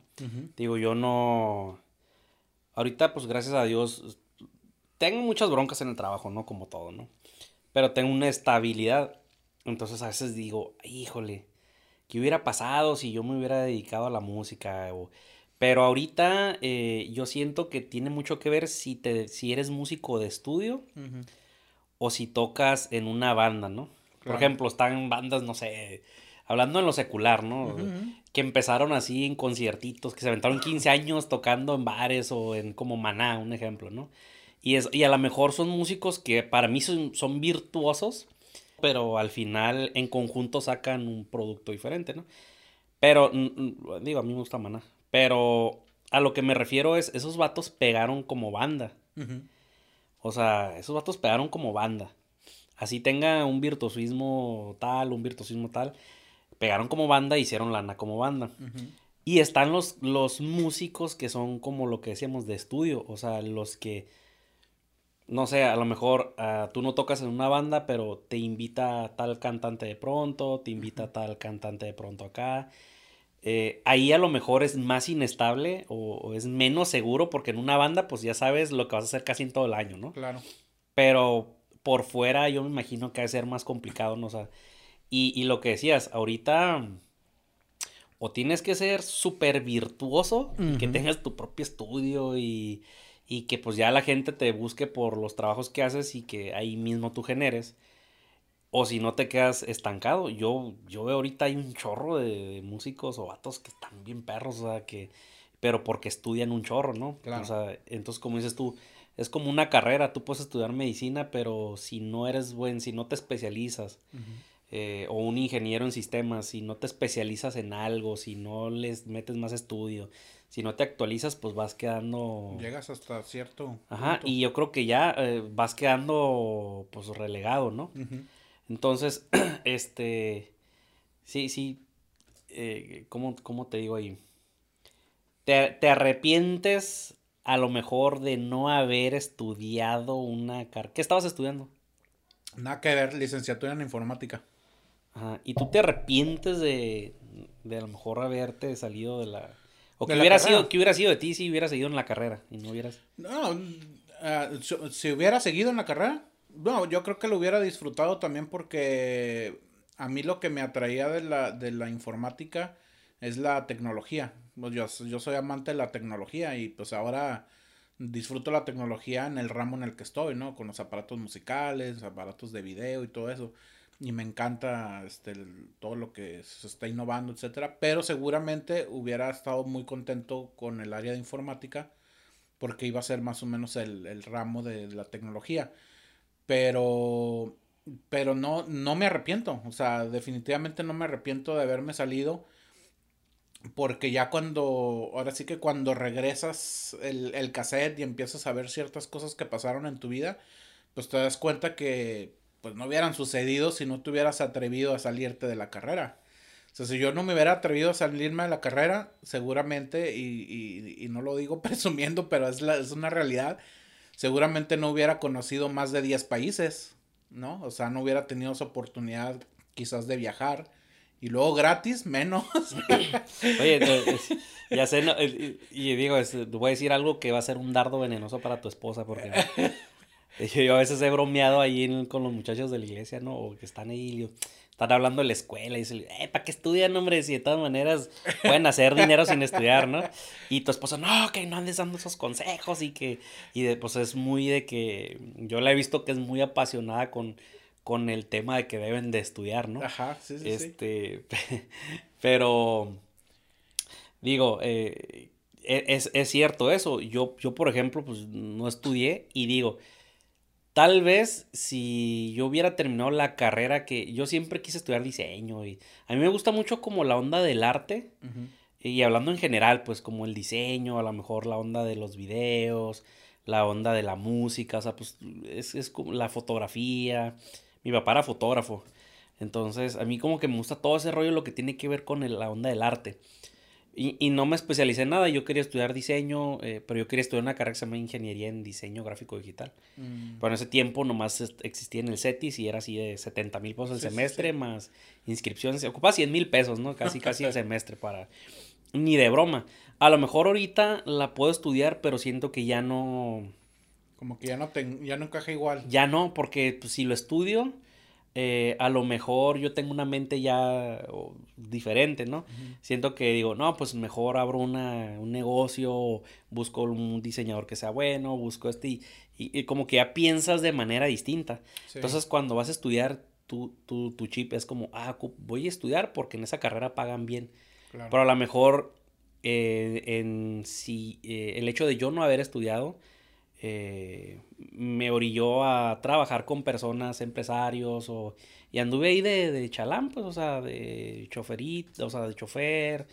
[SPEAKER 1] Digo, yo no Ahorita, pues gracias a Dios, tengo muchas broncas en el trabajo, ¿no? Como todo, ¿no? Pero tengo una estabilidad. Entonces a veces digo, híjole, ¿qué hubiera pasado si yo me hubiera dedicado a la música? Pero ahorita eh, yo siento que tiene mucho que ver si, te, si eres músico de estudio o si tocas en una banda, ¿no? Por ejemplo, están en bandas, no sé, hablando en lo secular, ¿no? Que empezaron así en conciertitos, que se aventaron 15 años tocando en bares o en como Maná, un ejemplo, ¿no? Y, es, y a lo mejor son músicos que para mí son, son virtuosos, pero al final en conjunto sacan un producto diferente, ¿no? Pero, digo, a mí me gusta Maná. Pero a lo que me refiero es, esos vatos pegaron como banda. O sea, esos vatos pegaron como banda. Así tenga un virtuosismo tal, un virtuosismo tal pegaron como banda, hicieron lana como banda. Y están los, los músicos que son como lo que decíamos de estudio, o sea, los que, no sé, a lo mejor uh, tú no tocas en una banda, pero te invita tal cantante de pronto, te invita tal cantante de pronto acá. Eh, ahí a lo mejor es más inestable o, o, es menos seguro porque en una banda pues ya sabes lo que vas a hacer casi en todo el año, ¿no?
[SPEAKER 2] Claro.
[SPEAKER 1] Pero por fuera yo me imagino que va a ser más complicado, ¿no? O sea, y, y lo que decías, ahorita o tienes que ser súper virtuoso y que tengas tu propio estudio y, y, que pues ya la gente te busque por los trabajos que haces y que ahí mismo tú generes. O si no te quedas estancado. Yo, yo veo ahorita hay un chorro de, músicos o vatos que están bien perros, o sea, que... Pero porque estudian un chorro, ¿no? Claro. O sea, entonces como dices tú, es como una carrera. Tú puedes estudiar medicina, pero si no eres buen, si no te especializas, eh, o un ingeniero en sistemas, si no te especializas en algo, si no les metes más estudio, si no te actualizas, pues vas quedando...
[SPEAKER 2] Llegas hasta cierto...
[SPEAKER 1] Ajá, y yo creo que ya eh, vas quedando pues relegado, ¿no? Entonces, este... Sí, sí. Eh, ¿cómo, ¿Cómo te digo ahí? Te, te arrepientes a lo mejor de no haber estudiado una carrera. ¿Qué estabas estudiando?
[SPEAKER 2] Nada que ver, licenciatura en informática.
[SPEAKER 1] Ajá. ¿Y tú te arrepientes de, de a lo mejor haberte salido de la... O que hubiera, sido, que hubiera sido de ti si hubieras seguido en la carrera y no hubieras...
[SPEAKER 2] No, uh, si hubiera seguido en la carrera, no, yo creo que lo hubiera disfrutado también porque a mí lo que me atraía de la, de la informática es la tecnología. Pues yo, yo soy amante de la tecnología y pues ahora disfruto la tecnología en el ramo en el que estoy, ¿no? Con los aparatos musicales, aparatos de video y todo eso y me encanta este, todo lo que se está innovando, etcétera, pero seguramente hubiera estado muy contento con el área de informática porque iba a ser más o menos el, el ramo de la tecnología. Pero, pero no, no me arrepiento, o sea, definitivamente no me arrepiento de haberme salido porque ya cuando, ahora sí que cuando regresas el, el cassette y empiezas a ver ciertas cosas que pasaron en tu vida, pues te das cuenta que pues no hubieran sucedido si no te hubieras atrevido a salirte de la carrera. O sea, si yo no me hubiera atrevido a salirme de la carrera, seguramente, y, y, no lo digo presumiendo, pero es, la, es una realidad, seguramente no hubiera conocido más de 10 países, ¿no? O sea, no hubiera tenido esa oportunidad quizás de viajar. Y luego gratis, menos.
[SPEAKER 1] Oye, ya sé, y digo, voy a decir algo que va a ser un dardo venenoso para tu esposa, porque Yo a veces he bromeado ahí con los muchachos de la iglesia, ¿no? O que están ahí, están hablando de la escuela y dicen, eh, ¿para qué estudian, hombre? Si de todas maneras pueden hacer dinero sin estudiar, ¿no? Y tu esposa, no, que no andes dando esos consejos y que, y de, pues es muy de que, yo la he visto que es muy apasionada con, con el tema de que deben de estudiar, ¿no?
[SPEAKER 2] Ajá, sí, sí.
[SPEAKER 1] Este, pero, digo, eh, e, es, es, cierto eso. Yo, yo, por ejemplo, pues no estudié y digo, Tal vez si yo hubiera terminado la carrera que yo siempre quise estudiar diseño y a mí me gusta mucho como la onda del arte y hablando en general pues como el diseño, a lo mejor la onda de los videos, la onda de la música, o sea pues es, es como la fotografía, mi papá era fotógrafo, entonces a mí como que me gusta todo ese rollo lo que tiene que ver con la onda del arte. Y, y, no me especialicé en nada, yo quería estudiar diseño, eh, pero yo quería estudiar una carrera que se llama Ingeniería en Diseño Gráfico Digital. Mm. Pero en ese tiempo nomás existía en el CETIS y era así de 70 mil pesos el semestre, más inscripciones, ocupaba 100 mil pesos, ¿no? Casi, casi el semestre para... Ni de broma. A lo mejor ahorita la puedo estudiar, pero siento que ya no...
[SPEAKER 2] Como que ya no, te, ya no encaja igual.
[SPEAKER 1] Ya no, porque pues, si lo estudio eh, a lo mejor yo tengo una mente ya diferente, ¿no? Siento que digo, no, pues mejor abro una, un negocio, busco un diseñador que sea bueno, busco este, y, como que ya piensas de manera distinta. Entonces, cuando vas a estudiar, tu, tu, tu, chip es como, ah, voy a estudiar porque en esa carrera pagan bien. Pero a lo mejor, eh, en si eh, el hecho de yo no haber estudiado, eh, me orilló a trabajar con personas, empresarios, o, y anduve ahí de, de chalán, pues, o sea, de choferito, o sea, de chofer,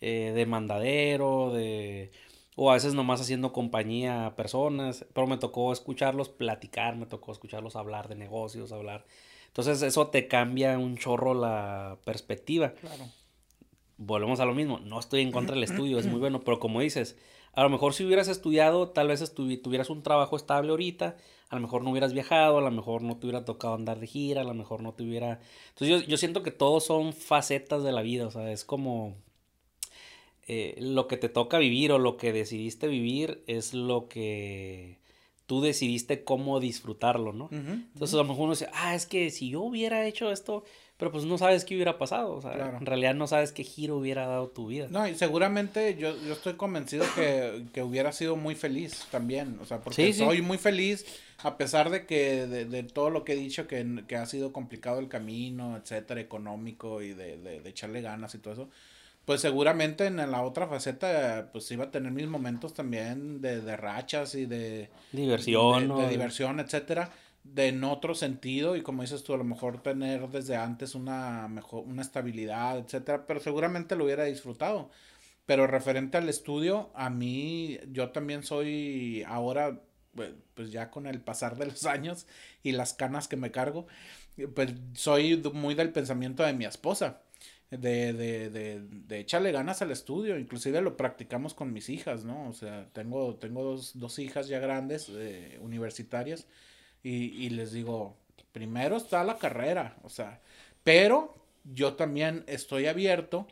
[SPEAKER 1] eh, de mandadero, de, o a veces nomás haciendo compañía a personas, pero me tocó escucharlos platicar, me tocó escucharlos hablar de negocios, hablar. Entonces eso te cambia un chorro la perspectiva. Claro. Volvemos a lo mismo, no estoy en contra del estudio, es muy bueno, pero como dices, a lo mejor si hubieras estudiado, tal vez tuvieras un trabajo estable ahorita, a lo mejor no hubieras viajado, a lo mejor no te hubiera tocado andar de gira, a lo mejor no te hubiera... Entonces yo, yo siento que todos son facetas de la vida, o sea, es como... eh, lo que te toca vivir o lo que decidiste vivir es lo que tú decidiste cómo disfrutarlo, ¿no? Entonces a lo mejor uno dice, ah, es que si yo hubiera hecho esto, pero pues no sabes qué hubiera pasado, o sea, en realidad no sabes qué giro hubiera dado tu vida.
[SPEAKER 2] No, y seguramente yo, yo estoy convencido que, que hubiera sido muy feliz también, o sea, porque soy muy feliz a pesar de que de, de, todo lo que he dicho, que, que, ha sido complicado el camino, etcétera, económico y de, de, de echarle ganas y todo eso pues seguramente en la otra faceta, pues iba a tener mis momentos también de, de rachas y de diversión, de, diversión, etcétera, de en otro sentido y como dices tú, a lo mejor tener desde antes una mejor, una estabilidad, etcétera, pero seguramente lo hubiera disfrutado. Pero referente al estudio, a mí, yo también soy ahora, pues, ya con el pasar de los años y las canas que me cargo, pues soy muy del pensamiento de mi esposa de, de, de, de echarle ganas al estudio, inclusive lo practicamos con mis hijas, ¿no? O sea, tengo, tengo dos, dos hijas ya grandes, eh, universitarias, y, les digo, primero está la carrera, o sea, pero yo también estoy abierto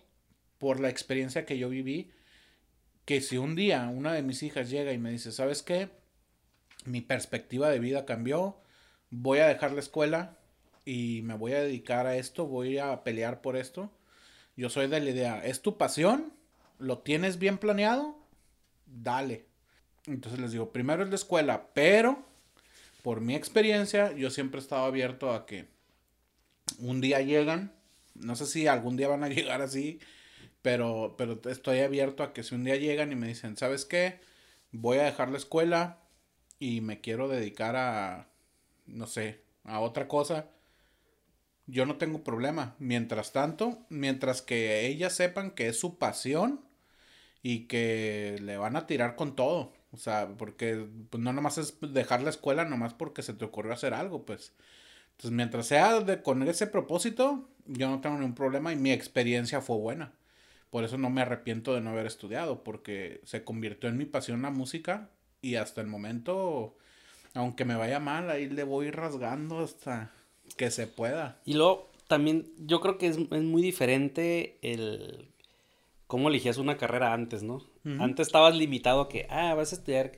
[SPEAKER 2] por la experiencia que yo viví, que si un día una de mis hijas llega y me dice, ¿sabes qué? Mi perspectiva de vida cambió, voy a dejar la escuela y me voy a dedicar a esto, voy a pelear por esto yo soy de la idea, es tu pasión, lo tienes bien planeado, dale. Entonces les digo, primero es la escuela, pero por mi experiencia yo siempre he estado abierto a que un día llegan, no sé si algún día van a llegar así, pero, pero estoy abierto a que si un día llegan y me dicen, ¿sabes qué? Voy a dejar la escuela y me quiero dedicar a, no sé, a otra cosa yo no tengo problema. Mientras tanto, mientras que ellas sepan que es su pasión y que le van a tirar con todo. O sea, porque pues, no nomás es dejar la escuela nomás porque se te ocurrió hacer algo, pues. Entonces, mientras sea de, con ese propósito, yo no tengo ningún problema y mi experiencia fue buena. Por eso no me arrepiento de no haber estudiado, porque se convirtió en mi pasión la música y hasta el momento, aunque me vaya mal, ahí le voy rasgando hasta que se pueda.
[SPEAKER 1] Y luego también yo creo que es, muy diferente el cómo elegías una carrera antes, ¿no? Antes estabas limitado a que, ah, vas a estudiar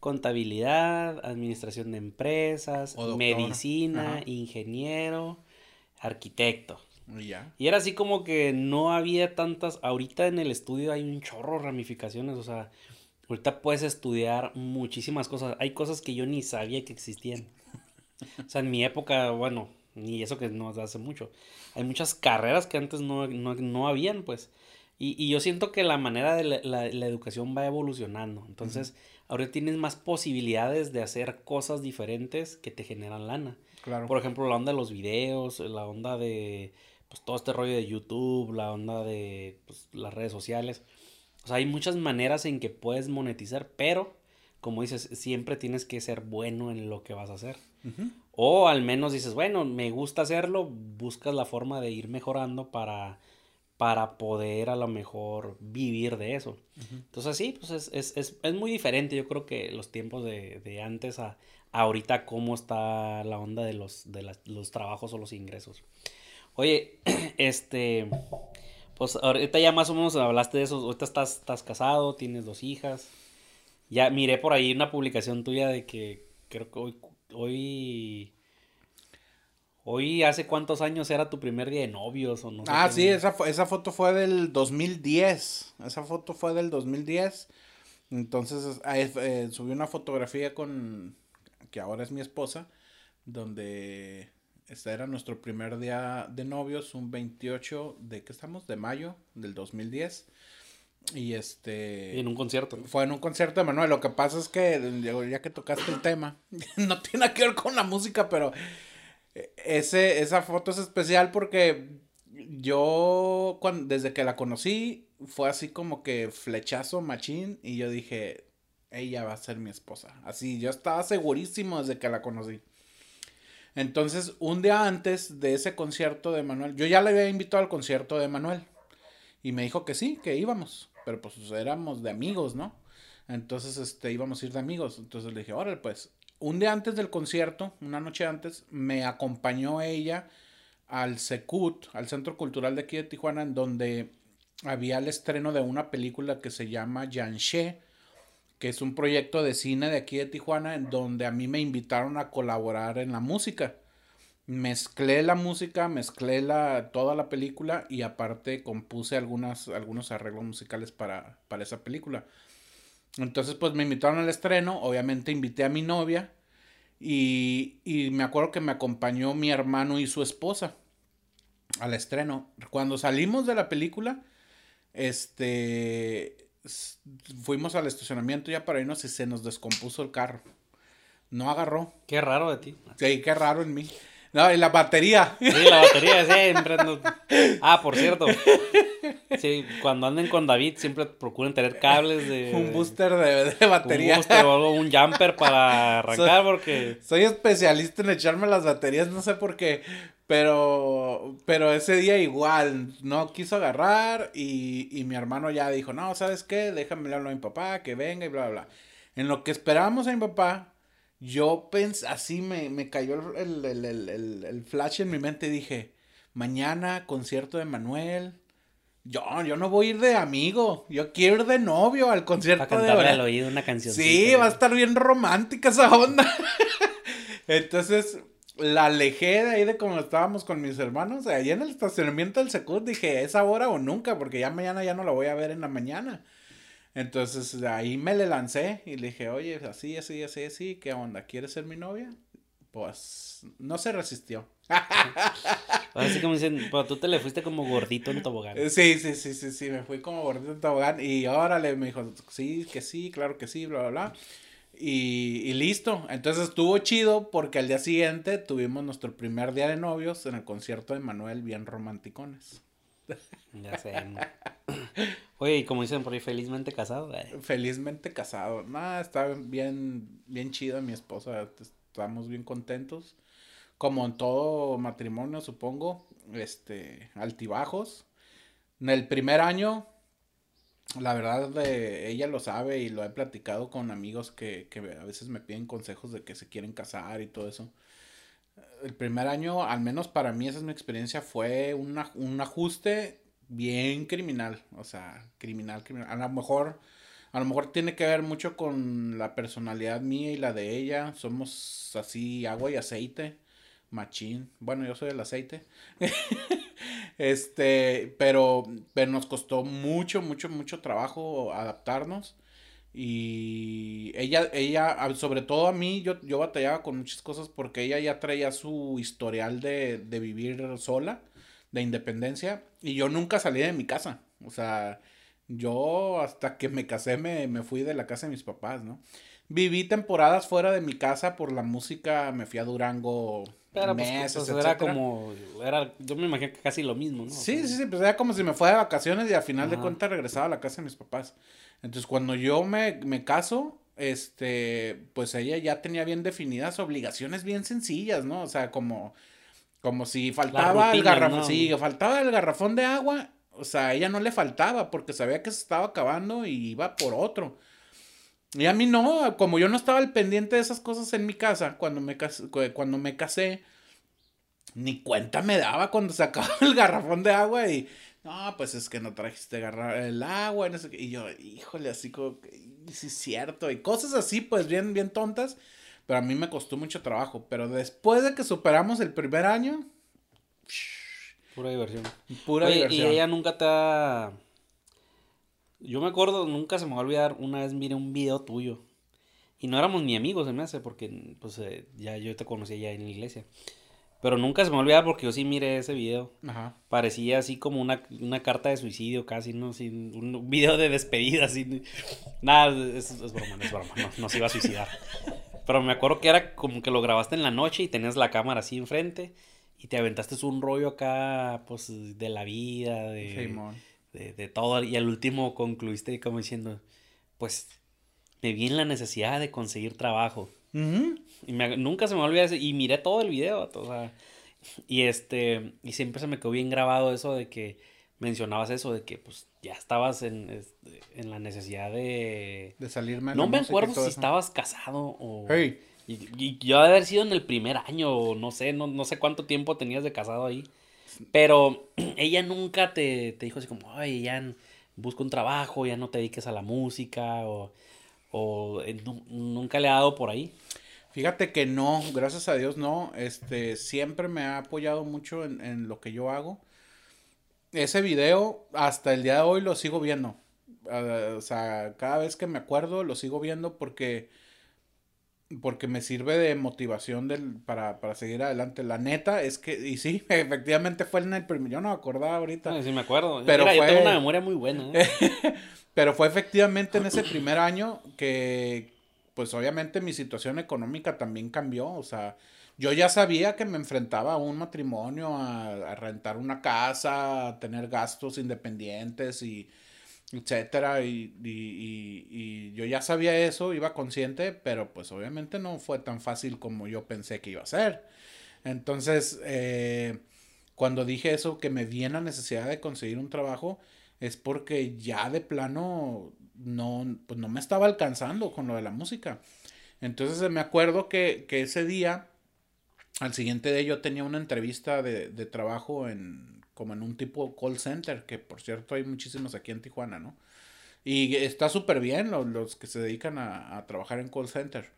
[SPEAKER 1] contabilidad, administración de empresas, medicina, ingeniero, arquitecto. Y, ya. y era así como que no había tantas, ahorita en el estudio hay un chorro de ramificaciones, o sea, ahorita puedes estudiar muchísimas cosas, hay cosas que yo ni sabía que existían. O sea, en mi época, bueno, ni eso que no hace mucho. Hay muchas carreras que antes no, no, no habían, pues. Y, y, yo siento que la manera de la, la, educación va evolucionando. Entonces, ahora tienes más posibilidades de hacer cosas diferentes que te generan lana. Claro. Por ejemplo, la onda de los videos, la onda de pues, todo este rollo de YouTube, la onda de pues, las redes sociales. O sea, hay muchas maneras en que puedes monetizar, pero como dices, siempre tienes que ser bueno en lo que vas a hacer. O al menos dices, bueno, me gusta hacerlo, buscas la forma de ir mejorando para, para poder a lo mejor vivir de eso. Entonces sí, pues es, es, es, es, muy diferente yo creo que los tiempos de, de antes a, ahorita cómo está la onda de los, de los trabajos o los ingresos. Oye, este, pues ahorita ya más o menos hablaste de eso, ahorita estás, estás casado, tienes dos hijas. Ya miré por ahí una publicación tuya de que creo que hoy, hoy, hoy hace cuántos años era tu primer día de novios o no
[SPEAKER 2] sé Ah, sí, esa, esa foto fue del 2010. Esa foto fue del 2010. Entonces eh, subí una fotografía con, que ahora es mi esposa, donde este era nuestro primer día de novios, un 28 de, ¿qué estamos? De mayo del 2010. Y este.
[SPEAKER 1] en un concierto.
[SPEAKER 2] Fue en un concierto de Manuel. Lo que pasa es que, ya que tocaste el tema, no tiene que ver con la música, pero ese, esa foto es especial porque yo, cuando, desde que la conocí, fue así como que flechazo machín. Y yo dije, ella va a ser mi esposa. Así, yo estaba segurísimo desde que la conocí. Entonces, un día antes de ese concierto de Manuel, yo ya le había invitado al concierto de Manuel. Y me dijo que sí, que íbamos pero pues éramos de amigos, ¿no? Entonces, este, íbamos a ir de amigos. Entonces le dije, órale, pues, un día antes del concierto, una noche antes, me acompañó ella al Secut, al Centro Cultural de aquí de Tijuana, en donde había el estreno de una película que se llama Yanché, que es un proyecto de cine de aquí de Tijuana, en donde a mí me invitaron a colaborar en la música. Mezclé la música, mezclé la, toda la película y aparte compuse algunos arreglos musicales para, para esa película. Entonces, pues me invitaron al estreno, obviamente invité a mi novia y, y me acuerdo que me acompañó mi hermano y su esposa al estreno. Cuando salimos de la película, este, fuimos al estacionamiento ya para irnos y se nos descompuso el carro. No agarró.
[SPEAKER 1] Qué raro de ti.
[SPEAKER 2] Sí, qué raro en mí. No, y la batería.
[SPEAKER 1] Sí, la batería siempre. Ah, por cierto. Sí, cuando anden con David, siempre procuren tener cables de.
[SPEAKER 2] Un booster de, batería.
[SPEAKER 1] Un booster o un jumper para arrancar, porque.
[SPEAKER 2] Soy especialista en echarme las baterías, no sé por qué. Pero, pero ese día igual, no quiso agarrar y, y mi hermano ya dijo, no, ¿sabes qué? Déjame hablar a mi papá, que venga y bla, bla, bla. En lo que esperábamos a mi papá, yo pensé, así me, me cayó el, el, el, el, flash en mi mente y dije, mañana concierto de Manuel. Yo, yo no voy a ir de amigo, yo quiero ir de novio al concierto
[SPEAKER 1] Para cantarle al oído una canción.
[SPEAKER 2] Sí, va a estar bien romántica esa onda. Entonces, la alejé de ahí de como estábamos con mis hermanos. Ahí en el estacionamiento del Secud dije, es ahora o nunca, porque ya mañana ya no la voy a ver en la mañana. Entonces ahí me le lancé y le dije, oye, así, así, así, así, ¿qué onda? ¿Quieres ser mi novia? Pues no se resistió.
[SPEAKER 1] Así como dicen, pero tú te le fuiste como gordito en tobogán.
[SPEAKER 2] Sí, sí, sí, sí, sí, me fui como gordito en tobogán y órale, me dijo, sí, que sí, claro que sí, bla, bla, bla. Y, y listo, entonces estuvo chido porque al día siguiente tuvimos nuestro primer día de novios en el concierto de Manuel, bien romanticones.
[SPEAKER 1] Ya sé. Oye, y como dicen por ahí, felizmente casado.
[SPEAKER 2] Felizmente casado. Nada, está bien, bien chido mi esposa. Estamos bien contentos. Como en todo matrimonio, supongo. Este, altibajos. En el primer año, la verdad, ella lo sabe y lo he platicado con amigos que, que a veces me piden consejos de que se quieren casar y todo eso el primer año, al menos para mí, esa es mi experiencia, fue una, un ajuste bien criminal, o sea, criminal, criminal. A lo mejor, a lo mejor tiene que ver mucho con la personalidad mía y la de ella. Somos así agua y aceite, machín. Bueno, yo soy el aceite. este, pero, pero nos costó mucho, mucho, mucho trabajo adaptarnos. Y ella, ella, sobre todo a mí, yo, yo batallaba con muchas cosas porque ella ya traía su historial de, de vivir sola de independencia y yo nunca salí de mi casa. O sea, yo hasta que me casé me, me fui de la casa de mis papás, ¿no? Viví temporadas fuera de mi casa por la música, me fui a Durango
[SPEAKER 1] Pero pues, meses, pues, era como, era, yo me imagino que casi lo mismo, ¿no?
[SPEAKER 2] Sí, sí, sí, pues era como si me fuera de vacaciones y al final de cuentas regresaba a la casa de mis papás. Entonces cuando yo me, me caso, este, pues ella ya tenía bien definidas obligaciones bien sencillas, ¿no? O sea, como como si faltaba el garrafón, sí, faltaba el garrafón de agua, o sea, a ella no le faltaba porque sabía que se estaba acabando y iba por otro. Y a mí no, como yo no estaba al pendiente de esas cosas en mi casa cuando me casé, cuando me casé ni cuenta me daba cuando se acababa el garrafón de agua y no, pues es que no trajiste el agua y yo, híjole, así como sí es cierto y cosas así pues bien bien tontas pero a mí me costó mucho trabajo. Pero después de que superamos el primer año.
[SPEAKER 1] Pura diversión. Pura diversión. Y ella nunca te ha. Yo me acuerdo, nunca se me va a olvidar. Una vez miré un video tuyo. Y no éramos ni amigos, se me hace, porque pues eh, ya yo te conocí ya en la iglesia. Pero nunca se me va a olvidar porque yo sí miré ese video. Ajá. Parecía así como una, carta de suicidio casi, ¿no? Así, un video de despedida, así. Nada, es, broma, es broma, no, no se iba a suicidar. Pero me acuerdo que era como que lo grabaste en la noche y tenías la cámara así enfrente y te aventaste un rollo acá, pues, de la vida, de, de, todo. Y al último concluiste como diciendo, pues, me vi en la necesidad de conseguir trabajo. Y nunca se me olvidó eso. Y miré todo el video, o sea, y este, y siempre se me quedó bien grabado eso de que mencionabas eso, de que, pues, ya estabas en, en la necesidad de...
[SPEAKER 2] De salir mal.
[SPEAKER 1] No me acuerdo si estabas casado o... Y, yo de haber sido en el primer año, o no sé, no, no sé cuánto tiempo tenías de casado ahí. Pero ella nunca te, te dijo así como, ay, ya busca un trabajo, ya no te dediques a la música, o, o eh, nu- nunca le ha dado por ahí.
[SPEAKER 2] Fíjate que no, gracias a Dios no. Este, siempre me ha apoyado mucho en, en lo que yo hago. Ese video, hasta el día de hoy lo sigo viendo. Ah, o sea, cada vez que me acuerdo lo sigo viendo porque, porque me sirve de motivación del, para, para seguir adelante. La neta es que, y sí, efectivamente fue en el primer, yo no me acordaba ahorita.
[SPEAKER 1] Ah, sí, me acuerdo.
[SPEAKER 2] Pero
[SPEAKER 1] Mira, yo
[SPEAKER 2] fue-
[SPEAKER 1] tengo una memoria muy buena. ¿eh?
[SPEAKER 2] Pero fue efectivamente en ese primer año que, pues obviamente mi situación económica también cambió. O sea, yo ya sabía que me enfrentaba a un matrimonio, a, rentar una casa, a tener gastos independientes y etcétera. Y, y, y- y yo ya sabía eso, iba consciente, pero pues obviamente no fue tan fácil como yo pensé que iba a ser. Entonces, eh, cuando dije eso, que me vi en la necesidad de conseguir un trabajo, es porque ya de plano no, pues no me estaba alcanzando con lo de la música. Entonces me acuerdo que, que ese día, al siguiente día yo tenía una entrevista de, de trabajo en como en un tipo call center, que por cierto hay muchísimos aquí en Tijuana, ¿no? Y está súper bien los, los que se dedican a, a trabajar en call center.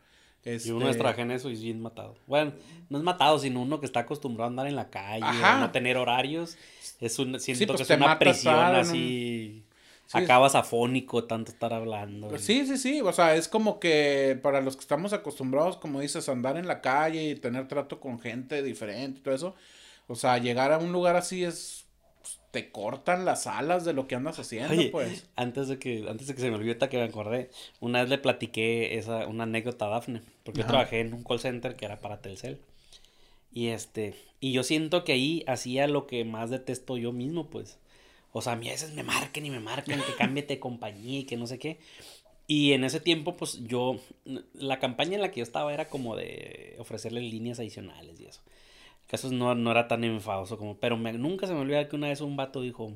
[SPEAKER 1] Y uno es
[SPEAKER 2] Este,
[SPEAKER 1] trabaja en eso y es bien matado. Bueno, no es matado, sino uno que está acostumbrado a andar en la calle,
[SPEAKER 2] Ajá.
[SPEAKER 1] a no tener horarios. Es un, siento
[SPEAKER 2] pues
[SPEAKER 1] que es
[SPEAKER 2] te
[SPEAKER 1] una prisión así.
[SPEAKER 2] Sí,
[SPEAKER 1] Acabas afónico tanto estar hablando.
[SPEAKER 2] Pues
[SPEAKER 1] y-
[SPEAKER 2] sí, sí, sí, o sea, es como que para los que estamos acostumbrados, como dices, andar en la calle y tener trato con gente diferente y todo eso, o sea, llegar a un lugar así es, pues, te cortan las alas de lo que andas haciendo,
[SPEAKER 1] Oye,
[SPEAKER 2] pues.
[SPEAKER 1] antes de que antes de que se me olvide que me acordé, una vez le platiqué esa una anécdota a Dafne, porque
[SPEAKER 2] Ajá.
[SPEAKER 1] yo trabajé en un call center que era para Telcel. Y este, y yo siento que ahí hacía lo que más detesto yo mismo, pues. O sea, a mí a veces me marcan y me marcan que cámbiate de compañía y que no sé qué. Y en ese tiempo, pues yo, la campaña en la que yo estaba era como de ofrecerles líneas adicionales y eso. El caso es no, no era tan enfadoso como, pero nunca se me olvida que una vez un vato dijo,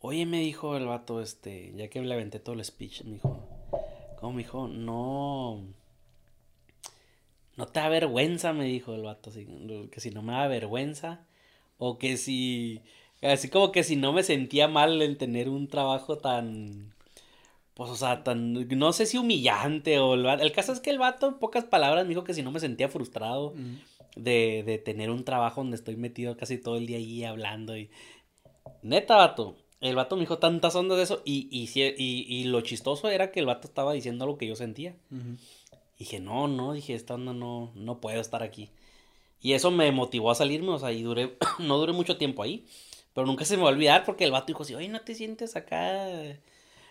[SPEAKER 1] oye, me dijo el vato, este, ya que le aventé todo el speech, me dijo, ¿cómo me dijo? No, no te da vergüenza, me dijo el vato, que si no me da vergüenza, o que si, así como que si no me sentía mal en tener un trabajo tan, pues, o sea, tan, no sé si humillante o el, el caso es que el vato, en pocas palabras, me dijo que si no me sentía frustrado de, de tener un trabajo donde estoy metido casi todo el día ahí hablando y... Neta, vato. El vato me dijo tantas ondas de eso y, y, y, y lo chistoso era que el vato estaba diciendo lo que yo sentía. Dije, no, no, dije, esta onda no, no puedo estar aquí. Y eso me motivó a salirme, o sea, y duré, no duré mucho tiempo ahí. Pero nunca se me va a olvidar porque el vato dijo así, oye, no te sientes acá.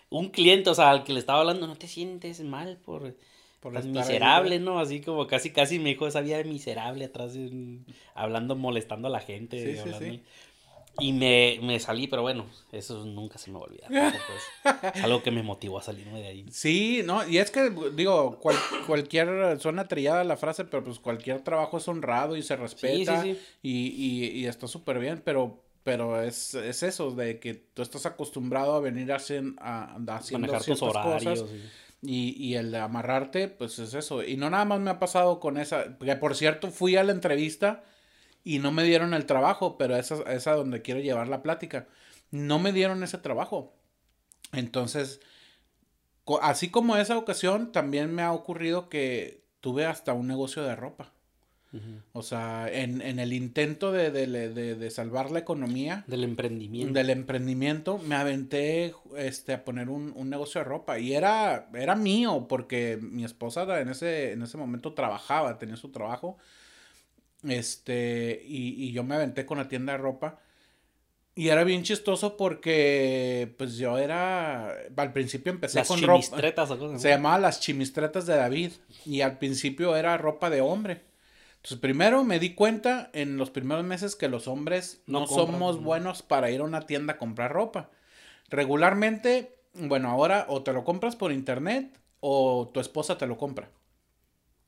[SPEAKER 1] Un cliente, o sea, al que le estaba hablando, no te sientes mal por,
[SPEAKER 2] Por
[SPEAKER 1] tan
[SPEAKER 2] estar ahí,
[SPEAKER 1] miserable, ¿no? Así como casi, casi me dijo esa vida de miserable atrás, de- hablando, molestando a la gente.
[SPEAKER 2] Sí, sí, sí.
[SPEAKER 1] Y me, me salí, pero bueno, eso nunca se me va a olvidar. tampoco es- es algo que me motivó a salirme de ahí.
[SPEAKER 2] Sí, no, y es que, digo, cual- cualquier, suena trillada la frase, pero pues cualquier trabajo es honrado y se respeta. Y, y, y está súper bien, pero, pero es, es eso, de que tú estás acostumbrado a venir hacen- a, a- haciendo
[SPEAKER 1] Manejar tus
[SPEAKER 2] ciertas
[SPEAKER 1] horarios.
[SPEAKER 2] cosas
[SPEAKER 1] y-
[SPEAKER 2] y, y el de amarrarte, pues es eso. Y no nada más me ha pasado con esa, que por cierto fui a la entrevista y no me dieron el trabajo, pero esa es a donde quiero llevar la plática. No me dieron ese trabajo. Entonces, co- así como esa ocasión, también me ha ocurrido que tuve hasta un negocio de ropa. O sea, en, en el intento de, de, de- de salvar la economía
[SPEAKER 1] Del emprendimiento.
[SPEAKER 2] del emprendimiento, me aventé este, a poner un, un negocio de ropa. Y era, era mío, porque mi esposa en ese, en ese momento trabajaba, tenía su trabajo. Este, y, y yo me aventé con la tienda de ropa. Y era bien chistoso porque, pues yo era, al principio empecé
[SPEAKER 1] Las
[SPEAKER 2] con ropa.
[SPEAKER 1] chimistretas.
[SPEAKER 2] Se llamaba Las Chimistretas de David. Y al principio era ropa de hombre. Entonces, primero me di cuenta en los primeros meses que los hombres no,
[SPEAKER 1] No compran,
[SPEAKER 2] somos
[SPEAKER 1] ¿no?
[SPEAKER 2] buenos para ir a una tienda a comprar ropa. Regularmente, bueno, ahora o te lo compras por internet o tu esposa te lo compra.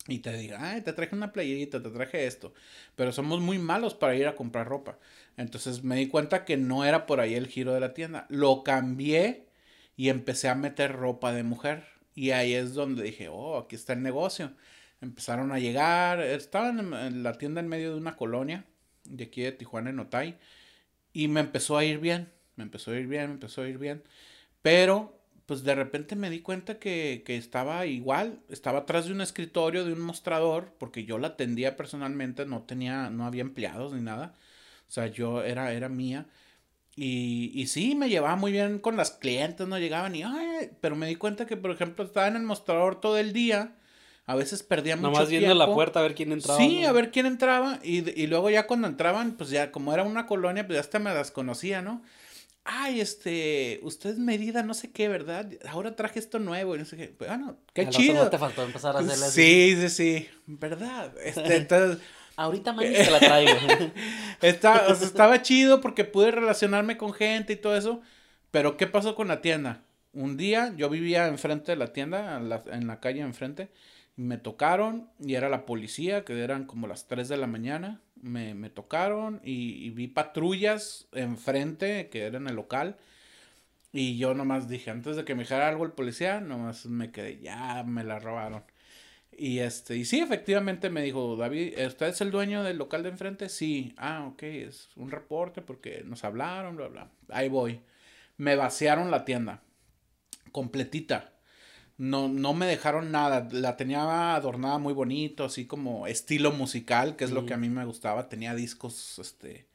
[SPEAKER 2] Y te diga, ay, te traje una playerita, te traje esto. Pero somos muy malos para ir a comprar ropa. Entonces me di cuenta que no era por ahí el giro de la tienda. Lo cambié y empecé a meter ropa de mujer. Y ahí es donde dije, oh, aquí está el negocio. Empezaron a llegar, estaban en- la tienda en medio de una colonia. de aquí de Tijuana en Otay. Y me empezó a ir bien, me empezó a ir bien, me empezó a ir bien. Pero, pues de repente me di cuenta que, que estaba igual, estaba atrás de un escritorio, de un mostrador, porque yo la atendía personalmente, no tenía, no había empleados ni nada. O sea, yo era, era mía. Y, y sí, me llevaba muy bien con las clientes, no llegaban y, ay, pero me di cuenta que, por ejemplo, estaba en el mostrador todo el día. A veces perdía mucho
[SPEAKER 1] Nomás viendo la puerta a ver quién entraba.
[SPEAKER 2] Sí,
[SPEAKER 1] ¿no?
[SPEAKER 2] a ver quién entraba. Y, y luego ya cuando entraban, pues ya como era una colonia, pues ya hasta me las conocía, ¿no? Ay, este, usted es medida, no sé qué, ¿verdad? Ahora traje esto nuevo y no sé qué. Bueno, qué chido.
[SPEAKER 1] No te faltó empezar a hacerle así.
[SPEAKER 2] Sí, sí, sí. ¿Verdad? Este, entonces,
[SPEAKER 1] Ahorita mami te la traigo.
[SPEAKER 2] está, o sea, estaba chido porque pude relacionarme con gente y todo eso. Pero, ¿qué pasó con la tienda? Un día yo vivía enfrente de la tienda, en la, en la calle enfrente. Me tocaron y era la policía, que eran como las 3 de la mañana. Me, me tocaron y, y vi patrullas enfrente, que era en el local. Y yo nomás dije, antes de que me dijera algo el policía, nomás me quedé, ya me la robaron. Y este, y sí, efectivamente me dijo, David, ¿usted es el dueño del local de enfrente? Sí. Ah, ok, es un reporte porque nos hablaron, bla, bla. Ahí voy. Me vaciaron la tienda. Completita. No, no me dejaron nada. La tenía adornada muy bonito, así como estilo musical, que es lo que a mí me gustaba. Tenía discos, este,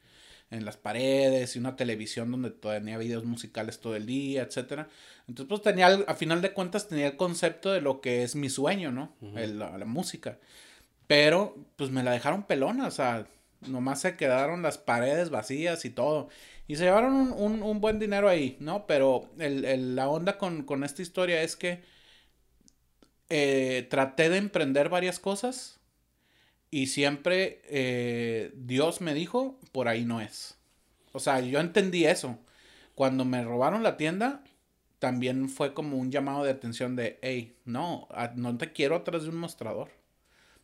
[SPEAKER 2] en las paredes y una televisión donde tenía videos musicales todo el día, etcétera. Entonces, pues tenía, a final de cuentas, tenía el concepto de lo que es mi sueño, ¿no? El- la, la música. Pero, pues me la dejaron pelona, o sea, nomás se quedaron las paredes vacías y todo. Y se llevaron un, un- un buen dinero ahí, ¿no? Pero el- el- la onda con, con esta historia es que eh, traté de emprender varias cosas y siempre eh, Dios me dijo, por ahí no es. O sea, yo entendí eso. Cuando me robaron la tienda, también fue como un llamado de atención de, hey, no, no te quiero atrás de un mostrador.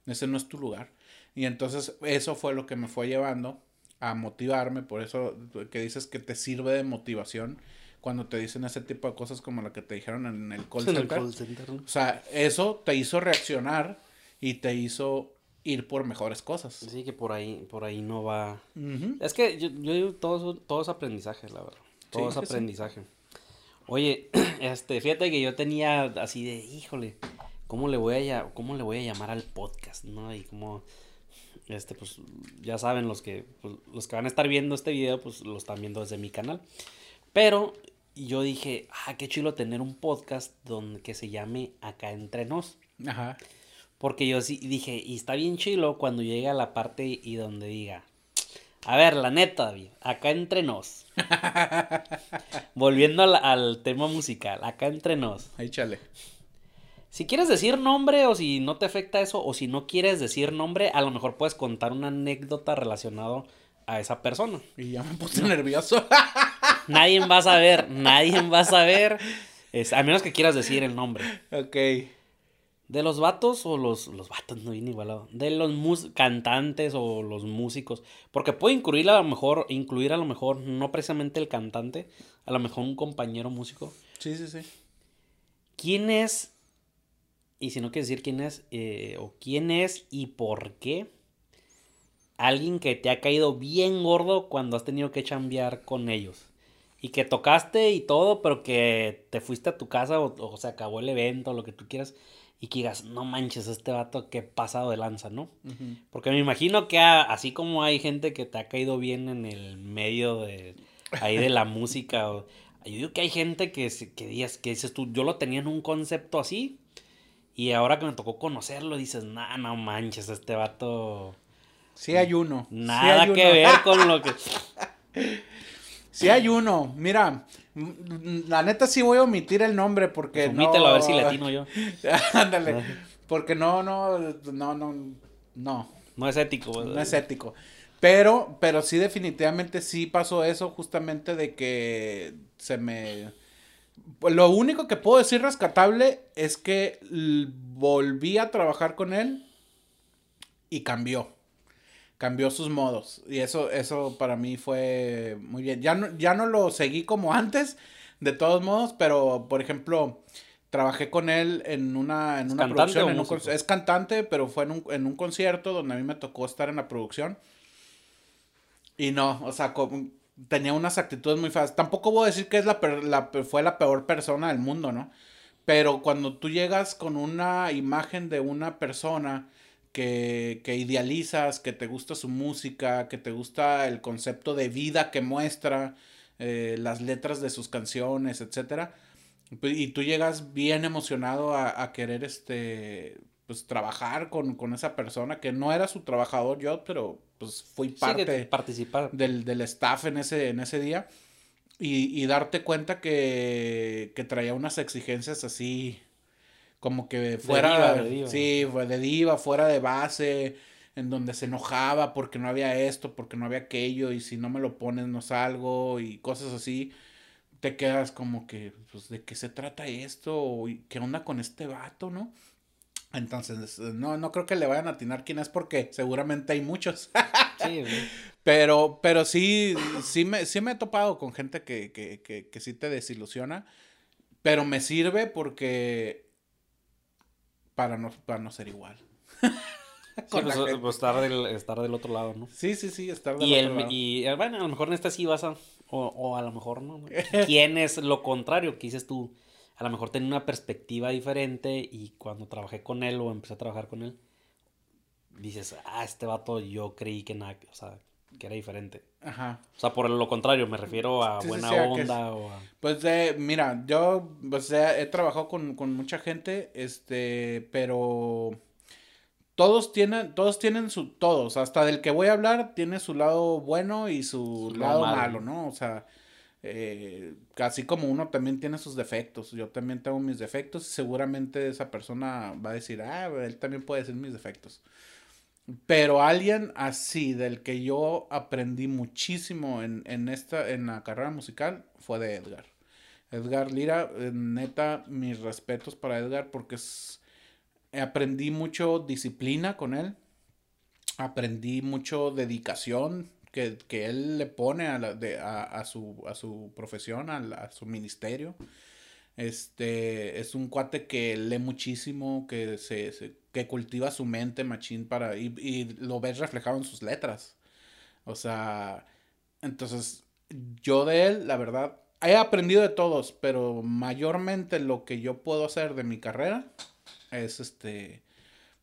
[SPEAKER 2] Ese no es tu lugar. Y entonces eso fue lo que me fue llevando a motivarme. Por eso que dices que te sirve de motivación cuando te dicen ese tipo de cosas como la que te dijeron en el call
[SPEAKER 1] En el
[SPEAKER 2] center.
[SPEAKER 1] call center, ¿no?
[SPEAKER 2] O sea, eso te hizo reaccionar y te hizo ir por mejores cosas.
[SPEAKER 1] Sí, que por ahí, por ahí no va. Es que yo, yo digo, todo, es- todo es aprendizaje, la verdad. Todo
[SPEAKER 2] Sí,
[SPEAKER 1] es
[SPEAKER 2] sí.
[SPEAKER 1] aprendizaje. Oye, este, fíjate que yo tenía así de, híjole, ¿cómo le voy a, cómo le voy a llamar al podcast, no? Y como, este, pues, ya saben, los que, pues, los que van a estar viendo este video, pues, lo están viendo desde mi canal. Pero yo dije, ah, qué chulo tener un podcast donde que se llame Acá Entre Nos.
[SPEAKER 2] Ajá.
[SPEAKER 1] Porque yo sí dije, y está bien chilo cuando llegue a la parte y donde diga, a ver, la neta, David, acá entre nos. Volviendo al, al tema musical, acá entre nos.
[SPEAKER 2] Échale.
[SPEAKER 1] Si quieres decir nombre o si no te afecta eso o si no quieres decir nombre, a lo mejor puedes contar una anécdota relacionada a esa persona.
[SPEAKER 2] Y ya me puse nervioso.
[SPEAKER 1] Nadie va a saber, nadie va a saber, es- a menos que quieras decir el nombre.
[SPEAKER 2] ok.
[SPEAKER 1] De los vatos o los, los vatos, no viene igualado. De los mus- cantantes o los músicos. Porque puede incluir a lo mejor, incluir a lo mejor, no precisamente el cantante, a lo mejor un compañero músico.
[SPEAKER 2] Sí, sí, sí.
[SPEAKER 1] ¿Quién es? Y si no quieres decir quién es, eh, o quién es y por qué. Alguien que te ha caído bien gordo cuando has tenido que chambear con ellos. Y que tocaste y todo, pero que te fuiste a tu casa o, o se acabó el evento, lo que tú quieras. Y que digas, no manches, este vato que pasado de lanza, ¿no? Porque me imagino que a- así como hay gente que te ha caído bien en el medio de ahí de la música, o- yo digo que hay gente que, que, digas, que dices tú, yo lo tenía en un concepto así, y ahora que me tocó conocerlo, dices, nah, no manches, este vato,
[SPEAKER 2] Sí hay uno. Sí
[SPEAKER 1] nada que ver con lo que...
[SPEAKER 2] Sí hay uno. Mira, la neta sí voy a omitir el nombre porque
[SPEAKER 1] Pues omítelo,
[SPEAKER 2] no...
[SPEAKER 1] a ver si latino yo.
[SPEAKER 2] Ándale. Porque no, no, no, no, no.
[SPEAKER 1] No es ético.
[SPEAKER 2] No es ético. Pero, pero sí, definitivamente sí pasó eso, justamente de que se me. Pues lo único que puedo decir rescatable es que volví a trabajar con él y cambió. Cambió sus modos. Y eso, eso para mí fue muy bien. Ya no, ya no lo seguí como antes, de todos modos, pero por ejemplo, trabajé con él en una, en
[SPEAKER 1] ¿Es
[SPEAKER 2] una producción. en un es cantante, pero fue en un, en un concierto donde a mí me tocó estar en la producción. Y no, o sea, tenía unas actitudes muy feas. Tampoco voy a decir que es la, la, fue la peor persona del mundo, ¿no? Pero cuando tú llegas con una imagen de una persona que, que, idealizas, que te gusta su música, que te gusta el concepto de vida que muestra, eh, las letras de sus canciones, etcétera, y tú llegas bien emocionado a, a querer este pues trabajar con, con, esa persona que no era su trabajador yo, pero pues fui parte
[SPEAKER 1] participar.
[SPEAKER 2] Del, del, staff en ese, en ese día y, y darte cuenta que, que, traía unas exigencias así como que fuera, de diva, sí, fue de diva, fuera de base, en donde se enojaba porque no había esto, porque no había aquello y si no me lo pones no salgo y cosas así te quedas como que, pues, ¿de qué se trata esto? ¿Qué onda con este vato, no? Entonces, no, no creo que le vayan a atinar quién es porque seguramente hay muchos. sí, pero, pero sí, sí me, sí me he topado con gente que, que, que, que sí te desilusiona. Pero me sirve porque para no, para no ser igual.
[SPEAKER 1] Sí, pues, pues, estar, del, estar del otro lado, ¿no?
[SPEAKER 2] Sí, sí, sí, estar del
[SPEAKER 1] y
[SPEAKER 2] otro
[SPEAKER 1] lado. Y bueno, a lo mejor en esta sí vas a, o, o a lo mejor no. ¿Quién es lo contrario que dices tú? a lo mejor tenía una perspectiva diferente y cuando trabajé con él o empecé a trabajar con él, dices, ah, este vato yo creí que nada, o sea, que era diferente. Ajá. O sea, por lo contrario, me refiero a buena onda o a...
[SPEAKER 2] Pues eh, mira, yo pues, he trabajado con, con, mucha gente, este, pero todos tienen, todos tienen su, todos, hasta del que voy a hablar tiene su lado bueno y su, lado malo, ¿no? O sea, eh, así como uno también tiene sus defectos, yo también tengo mis defectos y seguramente esa persona va a decir, ah, él también puede decir mis defectos. Pero alguien así, del que yo aprendí muchísimo en, en, esta, en la carrera musical, fue de Edgar. Edgar Lira, eh, neta, mis respetos para Edgar porque es, aprendí mucho disciplina con él, aprendí mucho dedicación, que, que él le pone a, la, de, a, a, su, a su profesión, a, a, su ministerio. Este es un cuate que lee muchísimo, que se, se que cultiva su mente machín para y, lo ves reflejado en sus letras. O sea, entonces yo de él, la verdad, he aprendido de todos, pero mayormente lo que yo puedo hacer de mi carrera es este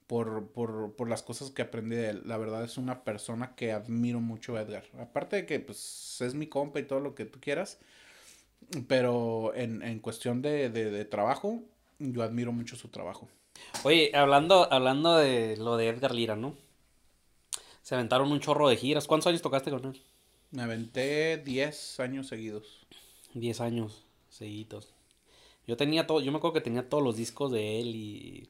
[SPEAKER 2] por, por, por, las cosas que aprendí de él. La verdad es una persona que admiro mucho Edgar. Aparte de que pues es mi compa y todo lo que tú quieras. Pero en, en cuestión de, de, de, trabajo, yo admiro mucho su trabajo.
[SPEAKER 1] Oye, hablando, hablando de lo de Edgar Lira, ¿no? Se aventaron un chorro de giras. ¿Cuántos años tocaste con él?
[SPEAKER 2] Me aventé 10 años seguidos.
[SPEAKER 1] 10 años seguidos. Yo tenía todo, yo me acuerdo que tenía todos los discos de él y y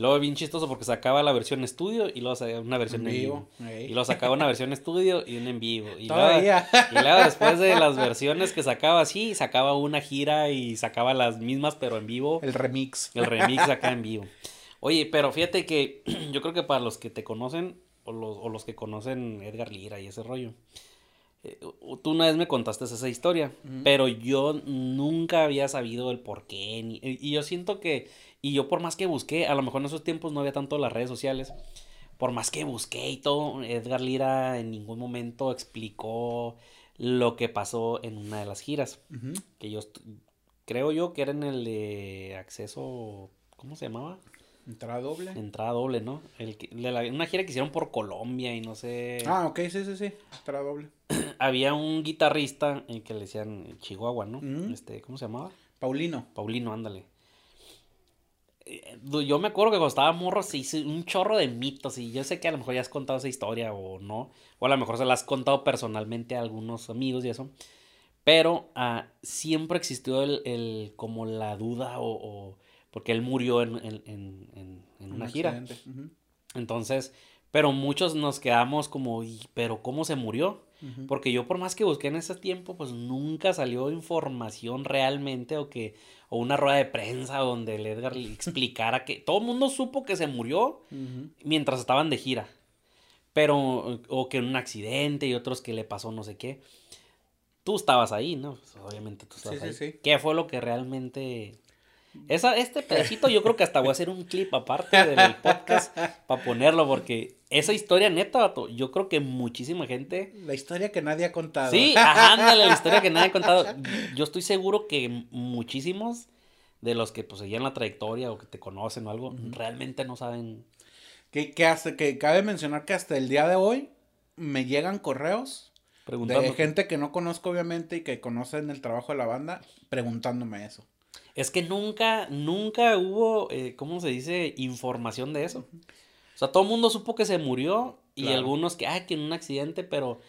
[SPEAKER 1] luego bien chistoso porque sacaba la versión estudio y luego sacaba una versión en vivo. Y luego sacaba una versión estudio y una en vivo. Y luego, y luego después de las versiones que sacaba así, sacaba una gira y sacaba las mismas pero en vivo.
[SPEAKER 2] El remix.
[SPEAKER 1] El remix acá en vivo. Oye, pero fíjate que yo creo que para los que te conocen o los, o los que conocen Edgar Lira y ese rollo, tú una vez me contaste esa historia, pero yo nunca había sabido el por qué. y yo siento que y yo por más que busqué, a lo mejor en esos tiempos no había tanto las redes sociales, por más que busqué y todo, Edgar Lira en ningún momento explicó lo que pasó en una de las giras. Que yo creo yo que era en el de acceso, ¿cómo se llamaba?
[SPEAKER 2] Entrada doble.
[SPEAKER 1] Entrada doble, ¿no? El una gira que hicieron por Colombia y no sé.
[SPEAKER 2] Ah, ok, sí, sí, sí. Entrada doble.
[SPEAKER 1] Había un guitarrista en que le decían Chihuahua, ¿no? Este, ¿cómo se llamaba?
[SPEAKER 2] Paulino.
[SPEAKER 1] Paulino, ándale yo me acuerdo que cuando estaba morro se hizo un chorro de mitos y yo sé que a lo mejor ya has contado esa historia o no, o a lo mejor se la has contado personalmente a algunos amigos y eso, pero ah, siempre existió el, el, como la duda o, porque él murió en, en, en, una gira. Entonces, pero muchos nos quedamos como, pero ¿cómo se murió? Porque yo por más que busqué en ese tiempo, pues nunca salió información realmente o que o una rueda de prensa donde el Edgar le explicara que todo el mundo supo que se murió mientras estaban de gira. Pero o que en un accidente y otros que le pasó no sé qué. Tú estabas ahí, ¿no? Pues, obviamente tú estabas ahí. ¿Qué fue lo que realmente esa, este pedacito yo creo que hasta voy a hacer un clip aparte del podcast para ponerlo porque esa historia neta, vato, yo creo que muchísima gente...
[SPEAKER 2] La historia que nadie ha contado.
[SPEAKER 1] Sí, ajá, ándale, la historia que nadie ha contado. Yo estoy seguro que muchísimos de los que pues seguían la trayectoria o que te conocen o algo, realmente no saben.
[SPEAKER 2] Que, que, hasta, que cabe mencionar que hasta el día de hoy me llegan correos de gente que no conozco obviamente y que conocen el trabajo de la banda preguntándome eso.
[SPEAKER 1] Es que nunca, nunca hubo, eh, ¿cómo se dice? Información de eso. O sea, todo el mundo supo que se murió y algunos que, ah, tiene un accidente, pero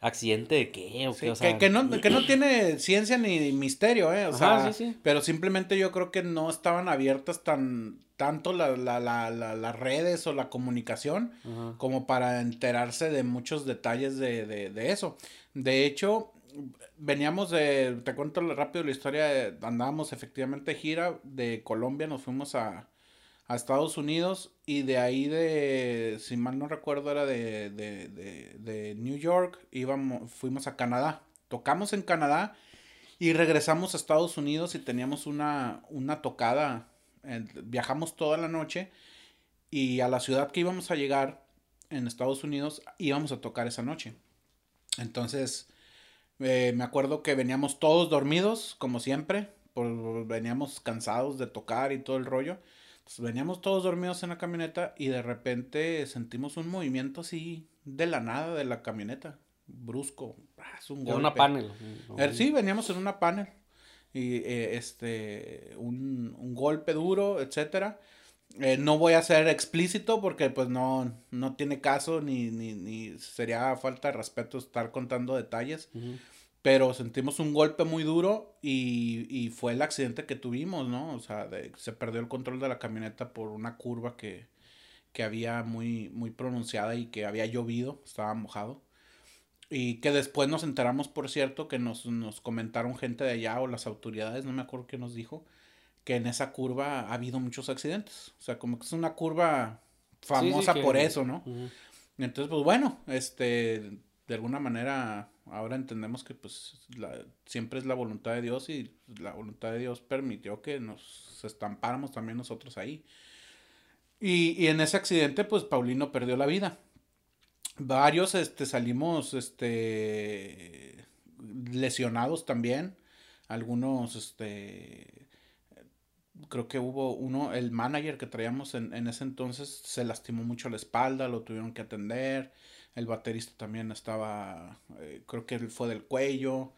[SPEAKER 1] ¿accidente de qué? ¿O qué? O
[SPEAKER 2] sea, que, no, que no tiene ciencia ni misterio, ¿eh? O sea, sí, sí. pero simplemente yo creo que no estaban abiertas tan tanto la, la, la, las redes o la comunicación como para enterarse de muchos detalles de, de, de eso. De hecho, veníamos de, te cuento rápido la historia, andábamos efectivamente gira de Colombia, nos fuimos a, a Estados Unidos y de ahí de, si mal no recuerdo, era de, de, de, de New York, íbamos, fuimos a Canadá. Tocamos en Canadá y regresamos a Estados Unidos y teníamos una, una tocada. viajamos toda la noche y a la ciudad que íbamos a llegar en Estados Unidos íbamos a tocar esa noche. Entonces, eh, me acuerdo que veníamos todos dormidos, como siempre, por, veníamos cansados de tocar y todo el rollo veníamos todos dormidos en la camioneta y de repente sentimos un movimiento así de la nada de la camioneta, brusco, ah, es un
[SPEAKER 1] una panel.
[SPEAKER 2] Eh, sí, veníamos en una panel y eh, este un, un, golpe duro, etcétera. Eh, no voy a ser explícito porque pues no, no tiene caso ni, ni, ni sería falta de respeto estar contando detalles pero sentimos un golpe muy duro y, y, fue el accidente que tuvimos, ¿no? O sea, se perdió el control de la camioneta por una curva que, que había muy, muy pronunciada y que había llovido, estaba mojado. Y que después nos enteramos, por cierto, que nos, nos comentaron gente de allá o las autoridades, no me acuerdo qué nos dijo, que en esa curva ha habido muchos accidentes. O sea, como que es una curva famosa por eso, ¿no? Entonces, pues bueno, este, de alguna manera ahora entendemos que pues siempre es la voluntad de Dios y la voluntad de Dios permitió que nos estampáramos también nosotros ahí. Y, en ese accidente pues Paulino perdió la vida. Varios este, salimos este, lesionados también. Algunos, este, creo que hubo uno, el manager que traíamos en, en ese entonces se lastimó mucho la espalda, lo tuvieron que atender el baterista también estaba, eh, creo que fue del cuello.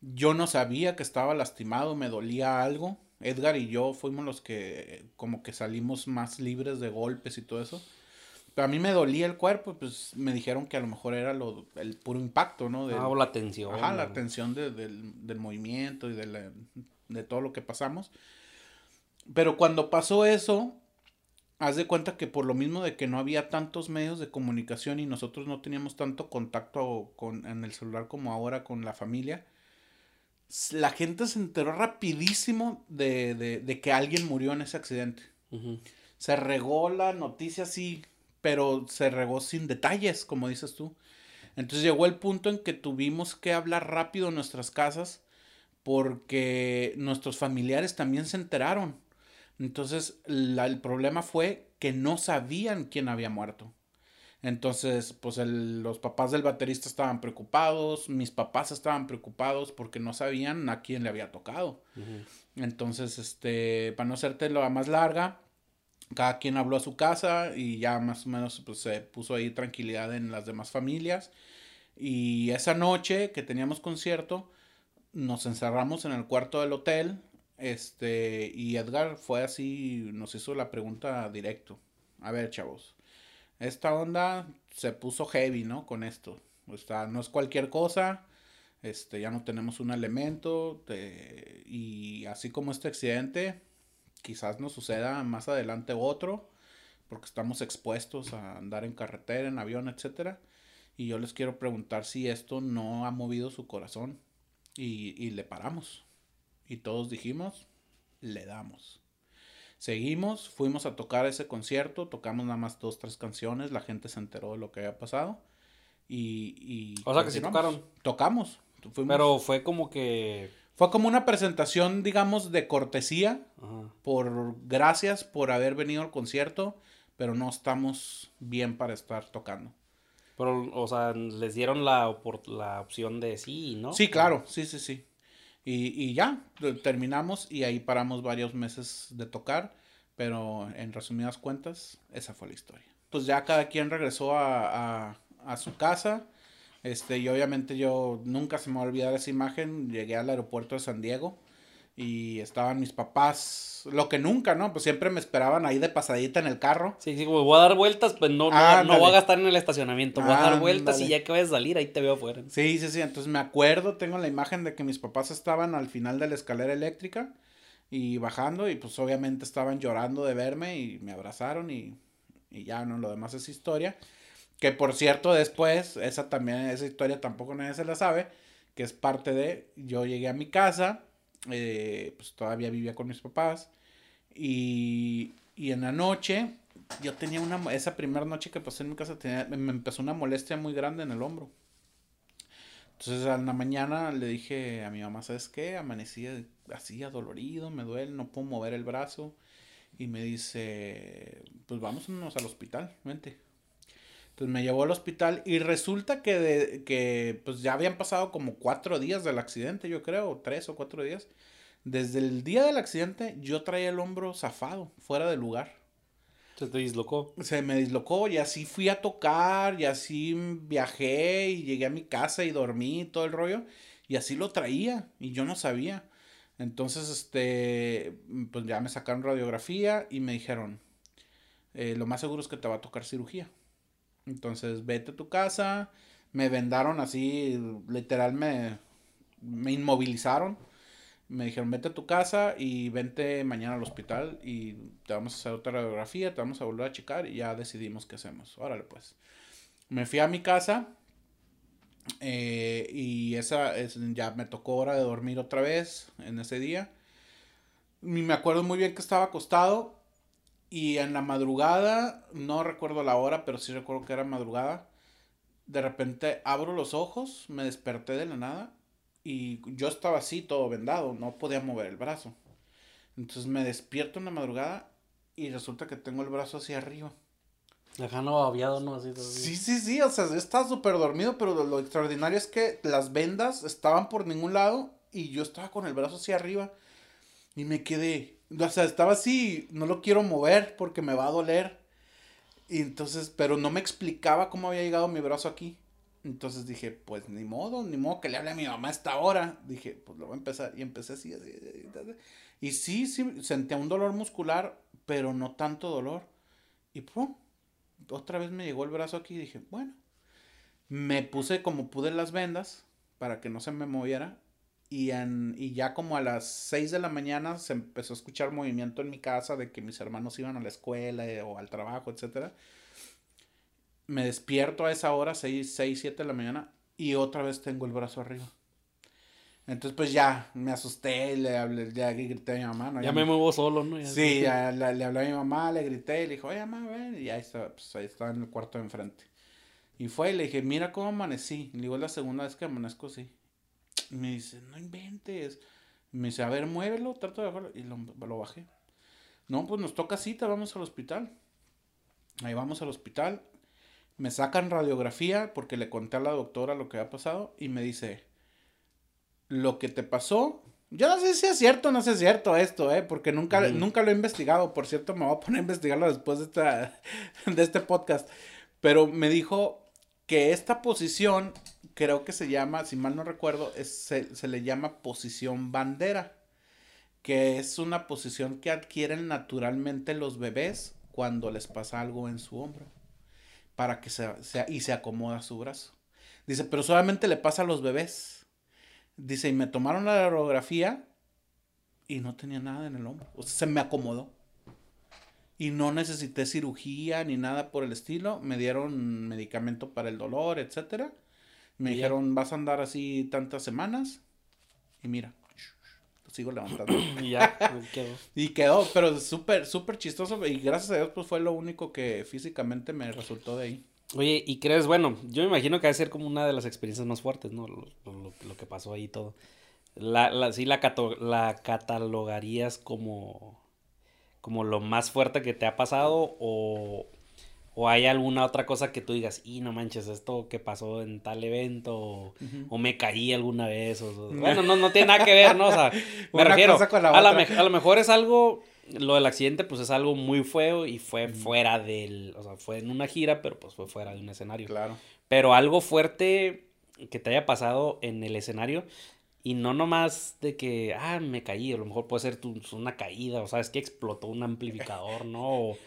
[SPEAKER 2] Yo no sabía que estaba lastimado, me dolía algo. Edgar y yo fuimos los que como que salimos más libres de golpes y todo eso. Pero a mí me dolía el cuerpo, pues me dijeron que a lo mejor era lo, el puro impacto, ¿no?
[SPEAKER 1] ah, o la tensión.
[SPEAKER 2] Ajá, la tensión del, del, movimiento y de, de todo lo que pasamos. Pero cuando pasó eso, haz de cuenta que por lo mismo de que no había tantos medios de comunicación y nosotros no teníamos tanto contacto con, en el celular como ahora con la familia, la gente se enteró rapidísimo de, de, de que alguien murió en ese accidente. Se regó la noticia así, pero se regó sin detalles, como dices tú. Entonces llegó el punto en que tuvimos que hablar rápido en nuestras casas porque nuestros familiares también se enteraron. Entonces, el problema fue que no sabían quién había muerto. Entonces, pues los papás del baterista estaban preocupados, mis papás estaban preocupados porque no sabían a quién le había tocado. Entonces, este, para no hacerte la más larga, cada quien habló a su casa y ya más o menos pues, se puso ahí tranquilidad en las demás familias. Y esa noche que teníamos concierto, nos encerramos en el cuarto del hotel este, y Edgar fue así, nos hizo la pregunta directo. A ver, chavos, esta onda se puso heavy, ¿no? Con esto. O sea, no es cualquier cosa. Este, ya no tenemos un elemento. y así como este accidente, quizás nos suceda más adelante otro. Porque estamos expuestos a andar en carretera, en avión, etcétera. Y yo les quiero preguntar si esto no ha movido su corazón. Y, y le paramos. Y todos dijimos, le damos. Seguimos, fuimos a tocar ese concierto, tocamos nada más dos, tres canciones, la gente se enteró de lo que había pasado. Y, y
[SPEAKER 1] o sea que sí tocaron.
[SPEAKER 2] Tocamos.
[SPEAKER 1] Pero fue como que...
[SPEAKER 2] Fue como una presentación, digamos, de cortesía. Por gracias por haber venido al concierto. pero no estamos bien para estar tocando.
[SPEAKER 1] Pero, o sea, les dieron la, la opción de sí, ¿no?
[SPEAKER 2] Sí, claro, sí, sí, sí. Y, ya, terminamos y ahí paramos varios meses de tocar, pero en resumidas cuentas, esa fue la historia. Pues ya cada quien regresó a, a, a su casa. Este, y obviamente yo nunca se me va a olvidar esa imagen. Llegué al aeropuerto de San Diego y estaban mis papás, lo que nunca, ¿no? Pues siempre me esperaban ahí de pasadita en el carro.
[SPEAKER 1] Sí, sí, voy a dar vueltas, pues no, no, no voy a gastar en el estacionamiento, voy a dar vueltas y ya que vayas a salir, ahí te veo afuera.
[SPEAKER 2] Sí, sí, sí, entonces me acuerdo, tengo la imagen de que mis papás estaban al final de la escalera eléctrica y bajando y pues obviamente estaban llorando de verme y me abrazaron y, y ya, ¿no? Lo demás es historia. Que por cierto, después, esa también, esa historia tampoco nadie se la sabe, que es parte de, yo llegué a mi casa, eh, pues todavía vivía con mis papás. Y, y en la noche, yo tenía una, esa primera noche que pasé en mi casa, tenía, me empezó una molestia muy grande en el hombro. Entonces a la mañana le dije a mi mamá, ¿sabes qué? Amanecí así adolorido, me duele, no puedo mover el brazo. Y me dice, pues vámonos al hospital, vente. Entonces me llevó al hospital y resulta que, de, que pues ya habían pasado como cuatro días del accidente, yo creo, tres o cuatro días. Desde el día del accidente yo traía el hombro zafado, fuera del lugar.
[SPEAKER 1] Se te dislocó.
[SPEAKER 2] Se me dislocó y así fui a tocar y así viajé y llegué a mi casa y dormí y todo el rollo. Y así lo traía y yo no sabía. Entonces, este, pues ya me sacaron radiografía y me dijeron, eh, lo más seguro es que te va a tocar cirugía. Entonces, vete a tu casa. Me vendaron así, literal me, me inmovilizaron. Me dijeron, vete a tu casa y vente mañana al hospital y te vamos a hacer otra radiografía, te vamos a volver a checar y ya decidimos qué hacemos. Órale, pues. Me fui a mi casa eh, y esa es, ya me tocó hora de dormir otra vez en ese día. Y me acuerdo muy bien que estaba acostado y en la madrugada, no recuerdo la hora, pero sí recuerdo que era madrugada. De repente abro los ojos, me desperté de la nada y yo estaba así, todo vendado, no podía mover el brazo. Entonces me despierto en la madrugada y resulta que tengo el brazo hacia arriba.
[SPEAKER 1] Ajá, no aviado, no así.
[SPEAKER 2] Sí, sí, sí, o sea, estaba súper dormido, pero lo extraordinario es que las vendas estaban por ningún lado y yo estaba con el brazo hacia arriba y me quedé, o sea, estaba así, no lo quiero mover porque me va a doler. Y entonces, pero no me explicaba cómo había llegado mi brazo aquí. Entonces dije, pues ni modo, ni modo que le hable a mi mamá a esta hora. Dije, pues lo voy a empezar. Y empecé así, así, así. Y sí, sí, sentía un dolor muscular, pero no tanto dolor. Y pum, otra vez me llegó el brazo aquí y dije, bueno. Me puse como pude las vendas para que no se me moviera y, en, y ya como a las 6 de la mañana se empezó a escuchar movimiento en mi casa de que mis hermanos iban a la escuela eh, o al trabajo, etc. Me despierto a esa hora, 6, 6, 7 de la mañana, y otra vez tengo el brazo arriba. Entonces, pues ya me asusté, le hablé, ya grité a mi mamá.
[SPEAKER 1] ¿no? Ya, me muevo solo, ¿no?
[SPEAKER 2] sí, ya le, le, hablé a mi mamá, le grité, le dijo, oye, mamá, ven. Y ahí está, pues ahí estaba en el cuarto de enfrente. Y fue y le dije, mira cómo amanecí. Le digo, es la segunda vez que amanezco así me dice, no inventes. Me dice, a ver, muévelo, trato de bajarlo. Y lo, lo bajé. No, pues nos toca cita, vamos al hospital. Ahí vamos al hospital. Me sacan radiografía porque le conté a la doctora lo que había pasado y me dice, lo que te pasó, yo no sé si es cierto o no es cierto esto, ¿eh? porque nunca, nunca lo he investigado. Por cierto, me voy a poner a investigarlo después de, esta, de este podcast. Pero me dijo que esta posición creo que se llama, si mal no recuerdo, se, le llama posición bandera, que es una posición que adquieren naturalmente los bebés cuando les pasa algo en su hombro, para que se, y se acomoda su brazo. Dice, pero solamente le pasa a los bebés. Dice, y me tomaron la radiografía y no tenía nada en el hombro. O sea, se me acomodó. Y no necesité cirugía ni nada por el estilo. Me dieron medicamento para el dolor, etcétera me dijeron, vas a andar así tantas semanas. Y mira, lo sigo levantando. y ya, quedó. Y quedó, pero súper, súper chistoso. Y gracias a Dios, pues fue lo único que físicamente me resultó de ahí.
[SPEAKER 1] Oye, ¿y crees? Bueno, yo me imagino que va a ser como una de las experiencias más fuertes, ¿no? Lo, lo, que pasó ahí todo. La, la, sí, la, la catalogarías como como lo más fuerte que te ha pasado o, o hay alguna otra cosa que tú digas, y no manches, esto que pasó en tal evento, o, me caí alguna vez, o, bueno, no, no tiene nada que ver, ¿no? O sea, me refiero, a, la a lo mejor es algo, lo del accidente, pues es algo muy feo y fue fuera del, o sea, fue en una gira, pero pues fue fuera de un escenario.
[SPEAKER 2] Claro.
[SPEAKER 1] Pero algo fuerte que te haya pasado en el escenario, y no nomás de que, ah, me caí, a lo mejor puede ser tu, una caída, o sabes que explotó un amplificador, ¿no? O,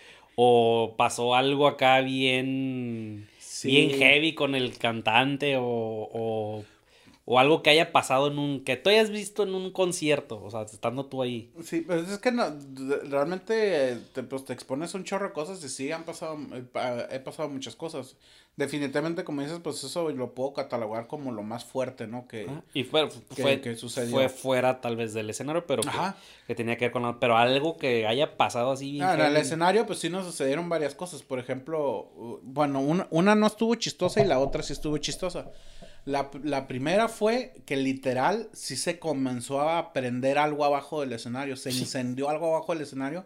[SPEAKER 1] pasó algo acá bien, bien heavy con el cantante o, o o algo que haya pasado en un, que tú hayas visto en un concierto, o sea, estando tú ahí.
[SPEAKER 2] Sí, pero es que no, realmente te, pues, te expones un chorro de cosas y sí han pasado, eh, he pasado muchas cosas. Definitivamente, como dices, pues eso lo puedo catalogar como lo más fuerte, ¿no? Que,
[SPEAKER 1] y fue, fue, fue fuera tal vez del escenario, pero que, tenía que ver con... pero algo que haya pasado así...
[SPEAKER 2] Ah, en el escenario pues sí nos sucedieron varias cosas. Por ejemplo, bueno, una, una no estuvo chistosa y la otra sí estuvo chistosa. La, la, primera fue que literal sí se comenzó a prender algo abajo del escenario, se incendió algo abajo del escenario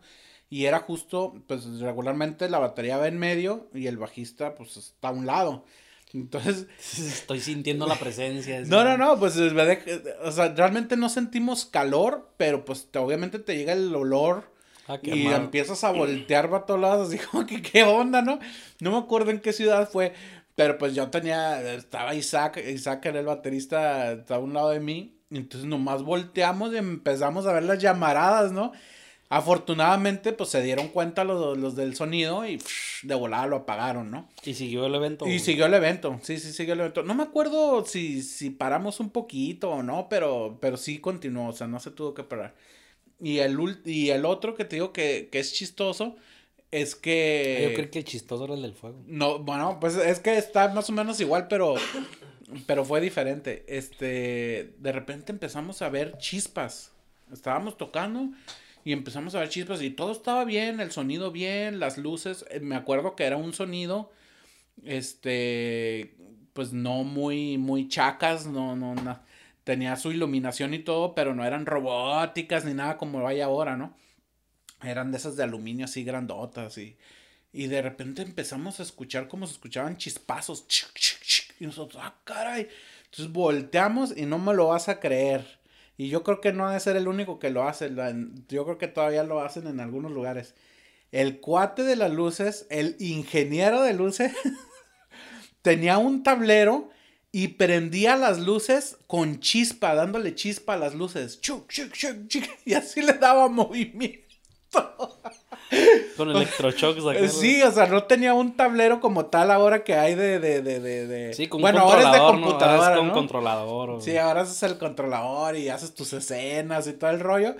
[SPEAKER 2] y era justo, pues regularmente la batería va en medio y el bajista pues está a un lado. Entonces...
[SPEAKER 1] Estoy sintiendo la presencia.
[SPEAKER 2] No, no, no, pues o sea, realmente no sentimos calor, pero pues obviamente te llega el olor. Ah, y empiezas a voltear para todos lados, así como que qué onda, ¿no? No me acuerdo en qué ciudad fue, pero pues yo tenía, estaba Isaac, Isaac era el baterista, estaba a un lado de mí. Entonces nomás volteamos y empezamos a ver las llamaradas, ¿no? Afortunadamente, pues se dieron cuenta los, los del sonido y de volada lo apagaron, ¿no?
[SPEAKER 1] Y siguió el evento.
[SPEAKER 2] Y siguió el evento, sí, sí, siguió el evento. No me acuerdo si, si paramos un poquito o no, pero, pero sí continuó, o sea, no se tuvo que parar. Y el, y el otro que te digo que, que es chistoso es que...
[SPEAKER 1] Ah, yo creo que el chistoso era el del fuego.
[SPEAKER 2] No, bueno, pues es que está más o menos igual, pero... Pero fue diferente. Este, de repente empezamos a ver chispas. Estábamos tocando y empezamos a ver chispas y todo estaba bien, el sonido bien, las luces. Eh, me acuerdo que era un sonido, este, pues no muy, muy chacas, no, no, no. Tenía su iluminación y todo, pero no eran robóticas ni nada como hay ahora, ¿no? Eran de esas de aluminio así grandotas y, y de repente empezamos a escuchar como se escuchaban chispazos. Y nosotros, ah, caray. Entonces volteamos y no me lo vas a creer. Y yo creo que no debe ser el único que lo hace. Yo creo que todavía lo hacen en algunos lugares. El cuate de las luces, el ingeniero de luces, tenía un tablero y prendía las luces con chispa, dándole chispa a las luces. y así le daba movimiento.
[SPEAKER 1] Con electroshocks
[SPEAKER 2] Sí, o sea, no tenía un tablero como tal ahora que hay de... de, de, de, Sí, con bueno, ahora es de computadora, con
[SPEAKER 1] controlador.
[SPEAKER 2] Sí, ahora es el controlador y haces tus escenas y todo el rollo.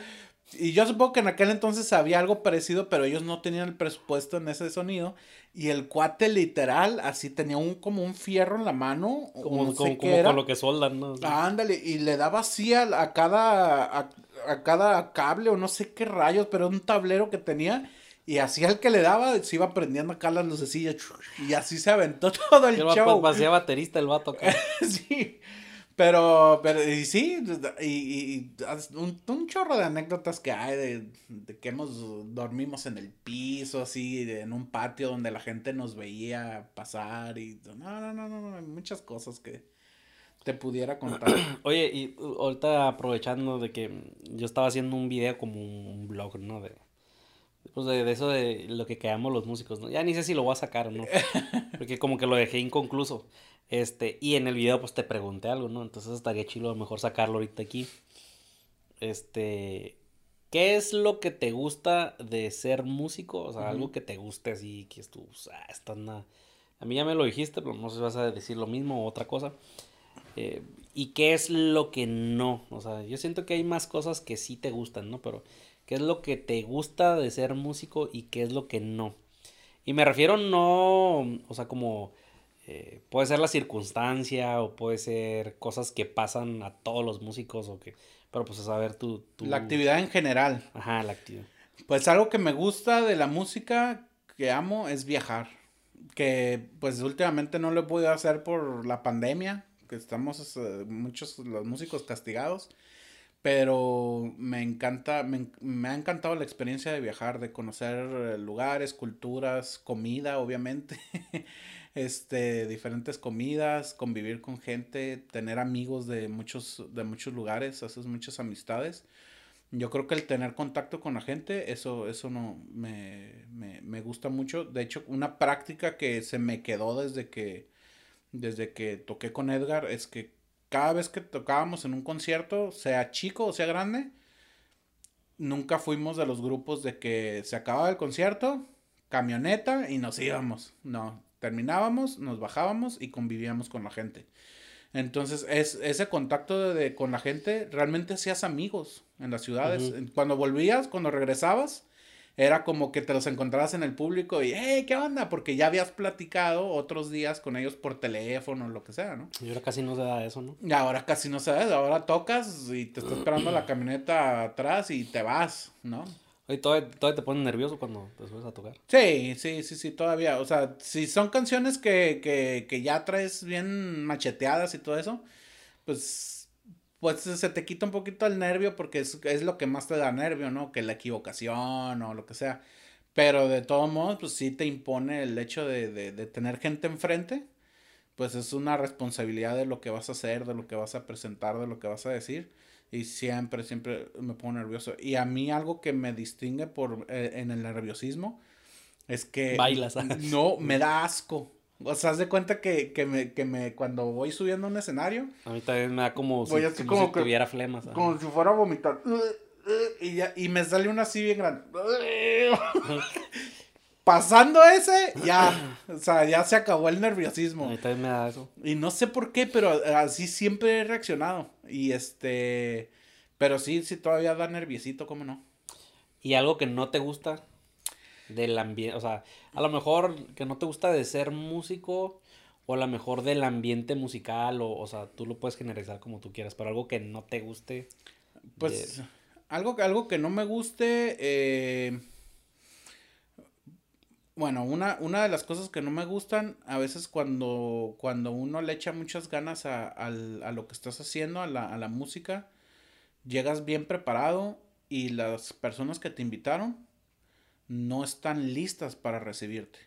[SPEAKER 2] Y yo supongo que en aquel entonces había algo parecido, pero ellos no tenían el presupuesto en ese sonido. Y el cuate literal, así tenía un como un fierro en la mano.
[SPEAKER 1] Como, como, con lo que soldan, ¿no?
[SPEAKER 2] ándale, y le daba así a, cada, a, cada cable o no sé qué rayos, pero un tablero que tenía. Y así al que le daba, se iba prendiendo acá las lucecillas. Y así se aventó todo el, show.
[SPEAKER 1] Pues, baterista el vato
[SPEAKER 2] sí. Pero, pero, y sí, y, y un, un, chorro de anécdotas que hay de, de, que hemos, dormimos en el piso, así, en un patio donde la gente nos veía pasar y, no, no, no, no, muchas cosas que te pudiera contar.
[SPEAKER 1] Oye, y ahorita aprovechando de que yo estaba haciendo un video como un blog, ¿no? De, pues de, de eso de lo que quedamos los músicos, ¿no? Ya ni sé si lo voy a sacar o no, porque como que lo dejé inconcluso. Este, y en el video pues te pregunté algo, ¿no? Entonces estaría chido a lo mejor sacarlo ahorita aquí. Este, ¿qué es lo que te gusta de ser músico? O sea, algo que te guste así, que tú, ah, está nada. A mí ya me lo dijiste, pero no sé si vas a decir lo mismo o otra cosa. Eh, ¿Y qué es lo que no? O sea, yo siento que hay más cosas que sí te gustan, ¿no? Pero, ¿qué es lo que te gusta de ser músico y qué es lo que no? Y me refiero no, o sea, como eh, puede ser la circunstancia o puede ser cosas que pasan a todos los músicos o que... Pero pues a saber tu,
[SPEAKER 2] La actividad en general.
[SPEAKER 1] Ajá, la actividad.
[SPEAKER 2] Pues algo que me gusta de la música que amo es viajar. Que pues últimamente no lo he podido hacer por la pandemia, que estamos eh, muchos los músicos castigados. Pero me encanta, me, me, ha encantado la experiencia de viajar, de conocer lugares, culturas, comida, obviamente. este, diferentes comidas, convivir con gente, tener amigos de muchos, de muchos lugares, haces muchas amistades. Yo creo que el tener contacto con la gente, eso, eso no me, me, me gusta mucho. De hecho, una práctica que se me quedó desde que, desde que toqué con Edgar es que cada vez que tocábamos en un concierto, sea chico o sea grande, nunca fuimos de los grupos de que se acababa el concierto, camioneta y nos íbamos. No, terminábamos, nos bajábamos y convivíamos con la gente. Entonces, es, ese contacto de, con la gente, realmente hacías amigos en las ciudades. Cuando volvías, cuando regresabas, era como que te los encontrabas en el público y, hey, ¿qué onda? Porque ya habías platicado otros días con ellos por teléfono o lo que sea, ¿no?
[SPEAKER 1] Y ahora casi no se da eso, ¿no?
[SPEAKER 2] Y ahora casi no se da, ahora tocas y te está esperando la camioneta atrás y te vas, ¿no?
[SPEAKER 1] Oye, ¿todavía, te pones nervioso cuando te subes a tocar.
[SPEAKER 2] Sí, sí, sí, sí, todavía. O sea, si son canciones que, que, que ya traes bien macheteadas y todo eso, pues pues se te quita un poquito el nervio porque es, es, lo que más te da nervio, ¿no? Que la equivocación o lo que sea. Pero de todos modos, pues sí te impone el hecho de, de, de, tener gente enfrente. Pues es una responsabilidad de lo que vas a hacer, de lo que vas a presentar, de lo que vas a decir. Y siempre, siempre me pongo nervioso. Y a mí algo que me distingue por, eh, en el nerviosismo es que...
[SPEAKER 1] Bailas.
[SPEAKER 2] No, me da asco. O sea, haz de cuenta que, que, me, que me, cuando voy subiendo a un escenario.
[SPEAKER 1] A mí también me da como, si, como, si tuviera flemas.
[SPEAKER 2] Como si fuera a vomitar. Y, ya, y me sale una así bien grande. Pasando ese, ya. O sea, ya se acabó el nerviosismo.
[SPEAKER 1] A mí también me da eso.
[SPEAKER 2] Y no sé por qué, pero así siempre he reaccionado. Y este. Pero sí, sí, todavía da nerviosito, ¿cómo no?
[SPEAKER 1] ¿Y algo que no te gusta? Del ambiente, o sea, a lo mejor que no te gusta de ser músico o a lo mejor del ambiente musical o, o sea, tú lo puedes generalizar como tú quieras, pero algo que no te guste.
[SPEAKER 2] Pues algo, algo que no me guste, eh, bueno, una, una de las cosas que no me gustan, a veces cuando, cuando uno le echa muchas ganas a, a, a lo que estás haciendo, a la, a la música, llegas bien preparado y las personas que te invitaron no están listas para recibirte.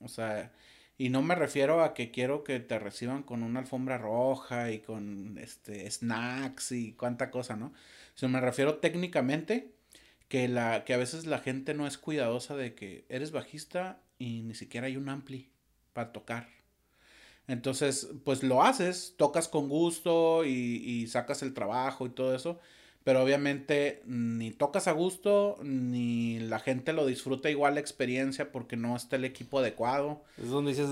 [SPEAKER 2] O sea, y no me refiero a que quiero que te reciban con una alfombra roja y con este snacks y cuánta cosa, ¿no? Sino me refiero técnicamente que la que a veces la gente no es cuidadosa de que eres bajista y ni siquiera hay un ampli para tocar. Entonces, pues lo haces, tocas con gusto y, y sacas el trabajo y todo eso, pero obviamente ni tocas a gusto, ni la gente lo disfruta igual la experiencia porque no está el equipo adecuado.
[SPEAKER 1] Es donde dices,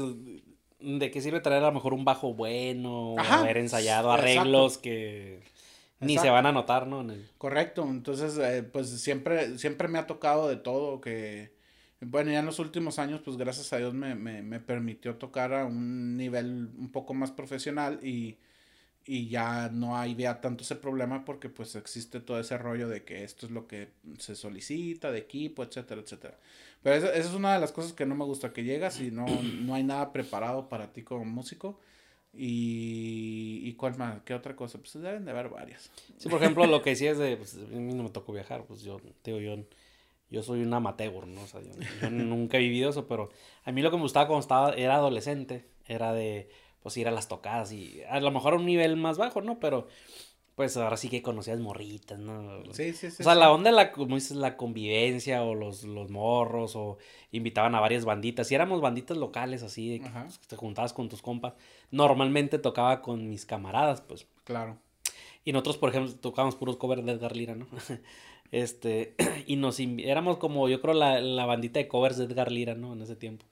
[SPEAKER 1] ¿de qué sirve traer a lo mejor un bajo bueno, haber ensayado arreglos que ni se van a notar, ¿no?
[SPEAKER 2] Correcto, entonces eh, pues siempre, siempre me ha tocado de todo que, bueno, ya en los últimos años pues gracias a Dios me, me, me permitió tocar a un nivel un poco más profesional y y ya no hay vea tanto ese problema porque pues existe todo ese rollo de que esto es lo que se solicita de equipo, etcétera, etcétera. Pero esa, es una de las cosas que no me gusta, que llegas y no, no hay nada preparado para ti como músico. Y, y cuál más, qué otra cosa, pues deben de haber varias.
[SPEAKER 1] Sí, por ejemplo, lo que decías de, pues a mí no me tocó viajar, pues yo, digo, yo, yo soy un amateur, ¿no? O sea, yo nunca he vivido eso, pero a mí lo que me gustaba cuando estaba, era adolescente, era de pues ir a las tocadas y a lo mejor a un nivel más bajo, ¿no? Pero pues ahora sí que conocías morritas, ¿no?
[SPEAKER 2] Sí, sí,
[SPEAKER 1] sí. O sea, la onda la, como dices, la convivencia o los, los morros o invitaban a varias banditas. Y éramos banditas locales así, de que pues, te juntabas con tus compas. Normalmente tocaba con mis camaradas, pues.
[SPEAKER 2] Claro.
[SPEAKER 1] Y nosotros, por ejemplo, tocábamos puros covers de Edgar Lira, ¿no? este, y nos éramos como, yo creo, la, la bandita de covers de Edgar Lira, ¿no? En ese tiempo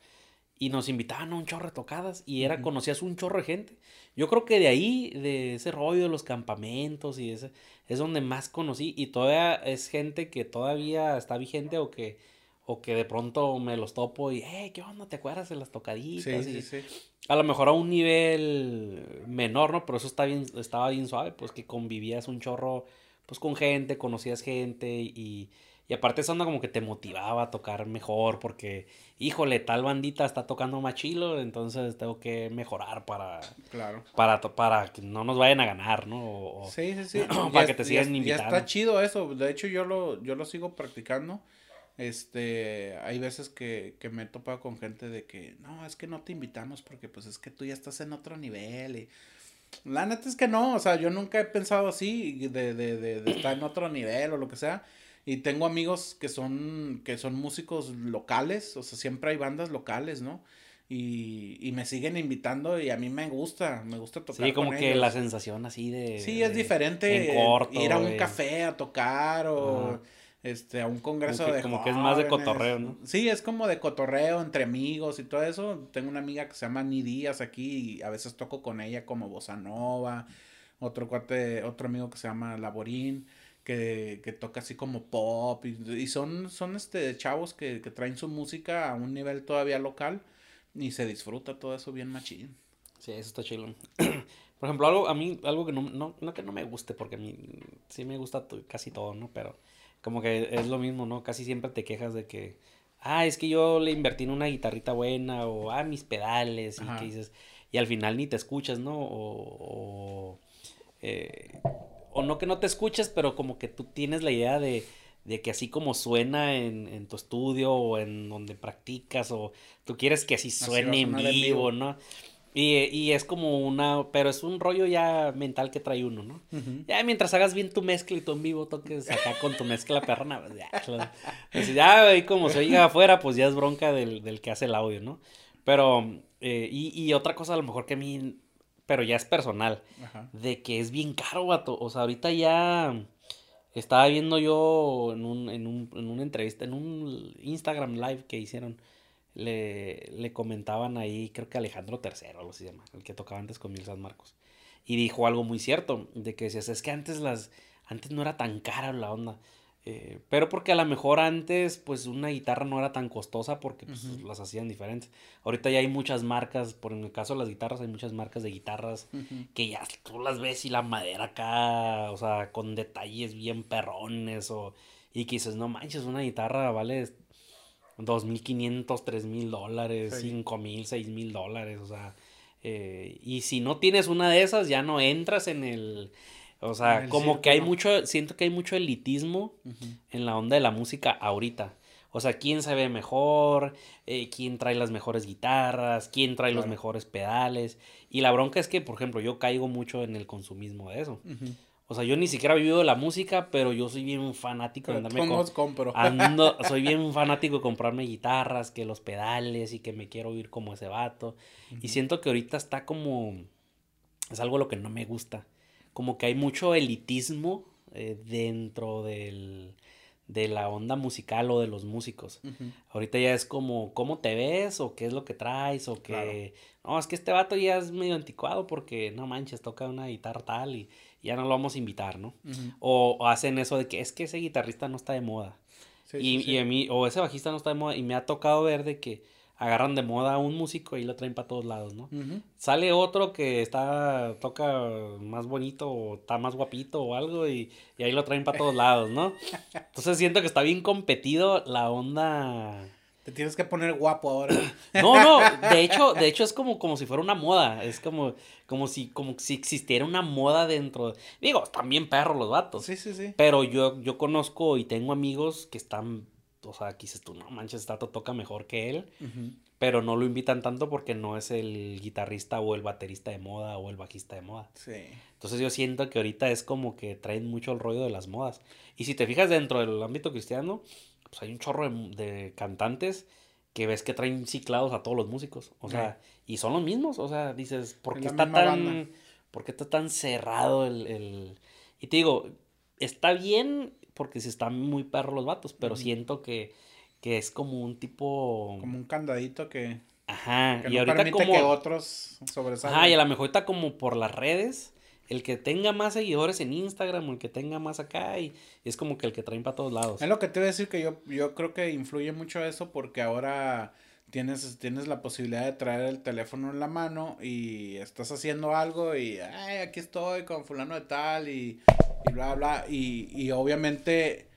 [SPEAKER 1] y nos invitaban a un chorro de tocadas y era, conocías un chorro de gente. Yo creo que de ahí, de ese rollo de los campamentos y ese, es donde más conocí y todavía es gente que todavía está vigente o que, o que de pronto me los topo y, hey, ¿qué onda? ¿Te acuerdas de las tocaditas? Sí, sí, sí. A lo mejor a un nivel menor, ¿no? Pero eso está bien, estaba bien suave, pues que convivías un chorro, pues con gente, conocías gente y Y aparte esa onda como que te motivaba a tocar mejor porque, híjole, tal bandita está tocando más chilo, entonces tengo que mejorar para...
[SPEAKER 2] Claro.
[SPEAKER 1] Para, para que no nos vayan a ganar, ¿no?
[SPEAKER 2] sí, sí, sí.
[SPEAKER 1] para que te sigan invitando.
[SPEAKER 2] Ya está chido eso. De hecho, yo lo, yo lo sigo practicando. Este, hay veces que, que me he topado con gente de que, no, es que no te invitamos porque pues es que tú ya estás en otro nivel y... La neta es que no, o sea, yo nunca he pensado así, de, de, de, de estar en otro nivel o lo que sea. Y tengo amigos que son, que son músicos locales, o sea, siempre hay bandas locales, ¿no? Y, y me siguen invitando y a mí me gusta, me gusta tocar.
[SPEAKER 1] Sí, como que la sensación así de...
[SPEAKER 2] Sí, es diferente ir a un café a tocar o este, a un congreso
[SPEAKER 1] como
[SPEAKER 2] de
[SPEAKER 1] Como que es más de cotorreo, ¿no?
[SPEAKER 2] Sí, es como de cotorreo entre amigos y todo eso. Tengo una amiga que se llama Ni Díaz aquí y a veces toco con ella como bossa nova. Otro cuate, otro amigo que se llama Laborín, que, que toca así como pop. Y, y, son, son este chavos que, que traen su música a un nivel todavía local y se disfruta todo eso bien machín.
[SPEAKER 1] Sí, eso está chido. Por ejemplo, algo a mí, algo que no, no, no que no me guste, porque a mí sí me gusta casi todo, ¿no? Pero como que es lo mismo, ¿no? Casi siempre te quejas de que, ah, es que yo le invertí en una guitarrita buena, o ah, mis pedales, y que dices, y al final ni te escuchas, ¿no? O, o, eh, o, no que no te escuches, pero como que tú tienes la idea de, de que así como suena en, en, tu estudio o en donde practicas, o tú quieres que así suene en vivo, en vivo, ¿no? Y, y, es como una, pero es un rollo ya mental que trae uno, ¿no? Ya mientras hagas bien tu mezcla y tú en vivo toques acá con tu mezcla perrona, pues ya, claro. pues ya ahí como se oiga afuera, pues ya es bronca del, del que hace el audio, ¿no? Pero, eh, y, y, otra cosa a lo mejor que a mí, pero ya es personal, Ajá. de que es bien caro, vato. O sea, ahorita ya estaba viendo yo en, un, en, un, en una entrevista, en un Instagram live que hicieron le, le comentaban ahí, creo que Alejandro III, algo así se llama, el que tocaba antes con Mil San Marcos. Y dijo algo muy cierto, de que decías, es que antes las, antes no era tan cara la onda. Eh, pero porque a lo mejor antes, pues una guitarra no era tan costosa porque pues, uh -huh. las hacían diferentes. Ahorita ya hay muchas marcas, por en el caso de las guitarras, hay muchas marcas de guitarras uh -huh. que ya tú las ves y la madera acá, o sea, con detalles bien perrones, o, y que dices, no manches, una guitarra vale dos mil quinientos, tres mil dólares, cinco mil, seis mil dólares, o sea, eh, y si no tienes una de esas, ya no entras en el, o sea, el como que hay mucho, siento que hay mucho elitismo uh -huh. en la onda de la música ahorita. O sea, quién se ve mejor, eh, quién trae las mejores guitarras, quién trae claro. los mejores pedales. Y la bronca es que, por ejemplo, yo caigo mucho en el consumismo de eso. Uh -huh. O sea, yo ni siquiera he vivido la música, pero yo soy bien fanático de andarme
[SPEAKER 2] con, compro.
[SPEAKER 1] Ando, soy bien fanático de comprarme guitarras, que los pedales y que me quiero oír como ese vato. Uh -huh. Y siento que ahorita está como es algo lo que no me gusta. Como que hay mucho elitismo eh, dentro del de la onda musical o de los músicos. Uh -huh. Ahorita ya es como cómo te ves o qué es lo que traes o que claro. no, es que este vato ya es medio anticuado porque no manches, toca una guitarra tal y ya no lo vamos a invitar, ¿no? Uh -huh. o, o, hacen eso de que es que ese guitarrista no está de moda. Sí, y, sí, sí. y a mí, o ese bajista no está de moda y me ha tocado ver de que agarran de moda a un músico y lo traen para todos lados, ¿no? Uh -huh. Sale otro que está, toca más bonito o está más guapito o algo y, y ahí lo traen para todos lados, ¿no? Entonces siento que está bien competido la onda...
[SPEAKER 2] Te tienes que poner guapo ahora.
[SPEAKER 1] No, no, de hecho, de hecho es como, como si fuera una moda, es como, como si, como si existiera una moda dentro. Digo, también perros los vatos.
[SPEAKER 2] Sí, sí, sí.
[SPEAKER 1] Pero yo, yo conozco y tengo amigos que están o sea, aquí dices tú, no manches, Tato toca mejor que él, uh -huh. pero no lo invitan tanto porque no es el guitarrista o el baterista de moda o el bajista de moda.
[SPEAKER 2] Sí.
[SPEAKER 1] Entonces yo siento que ahorita es como que traen mucho el rollo de las modas. Y si te fijas dentro del ámbito cristiano, pues hay un chorro de, de cantantes que ves que traen ciclados a todos los músicos. O sea, sí. y son los mismos. O sea, dices, ¿por qué está tan. Banda. ¿Por qué está tan cerrado el, el. Y te digo, está bien porque si están muy perros los vatos, pero siento que, que es como un tipo...
[SPEAKER 2] Como un candadito que...
[SPEAKER 1] Ajá,
[SPEAKER 2] que y no ahorita permite como... que otros sobresalgan.
[SPEAKER 1] Ajá, y a lo mejor está como por las redes, el que tenga más seguidores en Instagram o el que tenga más acá, y, es como que el que traen para todos lados.
[SPEAKER 2] Es lo que te iba a decir que yo, yo creo que influye mucho eso porque ahora tienes, tienes la posibilidad de traer el teléfono en la mano y estás haciendo algo y Ay, aquí estoy con fulano de tal y, y bla bla y, y obviamente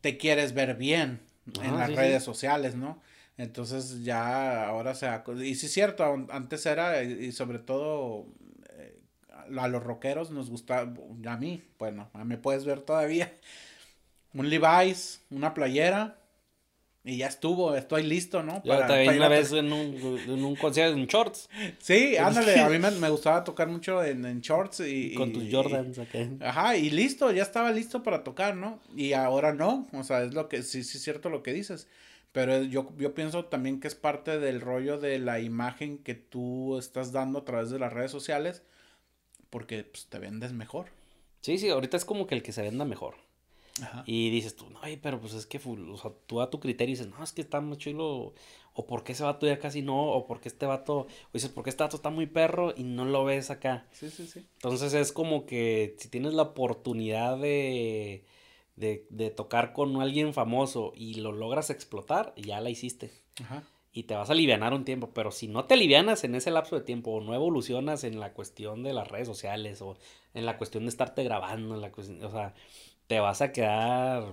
[SPEAKER 2] te quieres ver bien en
[SPEAKER 1] Ajá,
[SPEAKER 2] las
[SPEAKER 1] sí,
[SPEAKER 2] redes
[SPEAKER 1] sí.
[SPEAKER 2] sociales, ¿no? Entonces ya ahora se ha... Y sí es cierto, an- antes era, y sobre todo eh, a los rockeros nos gusta, a mí, bueno, a mí me puedes ver todavía, un Levi's, una playera, y ya estuvo, estoy listo, ¿no?
[SPEAKER 1] Yo te vi una vez en un, en un concierto en shorts.
[SPEAKER 2] Sí, ándale, a mí me, me gustaba tocar mucho en, en shorts y...
[SPEAKER 1] Con tus
[SPEAKER 2] y-
[SPEAKER 1] Jordans acá.
[SPEAKER 2] Ajá, y listo, ya estaba listo para tocar, ¿no? Y ahora no, o sea, es lo que, sí, sí es cierto lo que dices, pero yo, yo pienso también que es parte del rollo de la imagen que tú estás dando a través de las redes sociales, porque pues, te vendes mejor.
[SPEAKER 1] Sí, sí, ahorita es como que el que se venda mejor.
[SPEAKER 2] Ajá.
[SPEAKER 1] Y dices tú, no, pero pues es que, o sea, tú a tu criterio dices, no, es que está muy chulo, o por qué ese vato ya casi no, o por qué este vato, o dices, por qué este vato está muy perro y no lo ves acá.
[SPEAKER 2] Sí, sí, sí.
[SPEAKER 1] Entonces es como que si tienes la oportunidad de, de, de tocar con alguien famoso y lo logras explotar, ya la hiciste.
[SPEAKER 2] Ajá.
[SPEAKER 1] Y te vas a alivianar un tiempo, pero si no te alivianas en ese lapso de tiempo o no evolucionas en la cuestión de las redes sociales o en la cuestión de estarte grabando, en la cuestión, o sea, te vas a quedar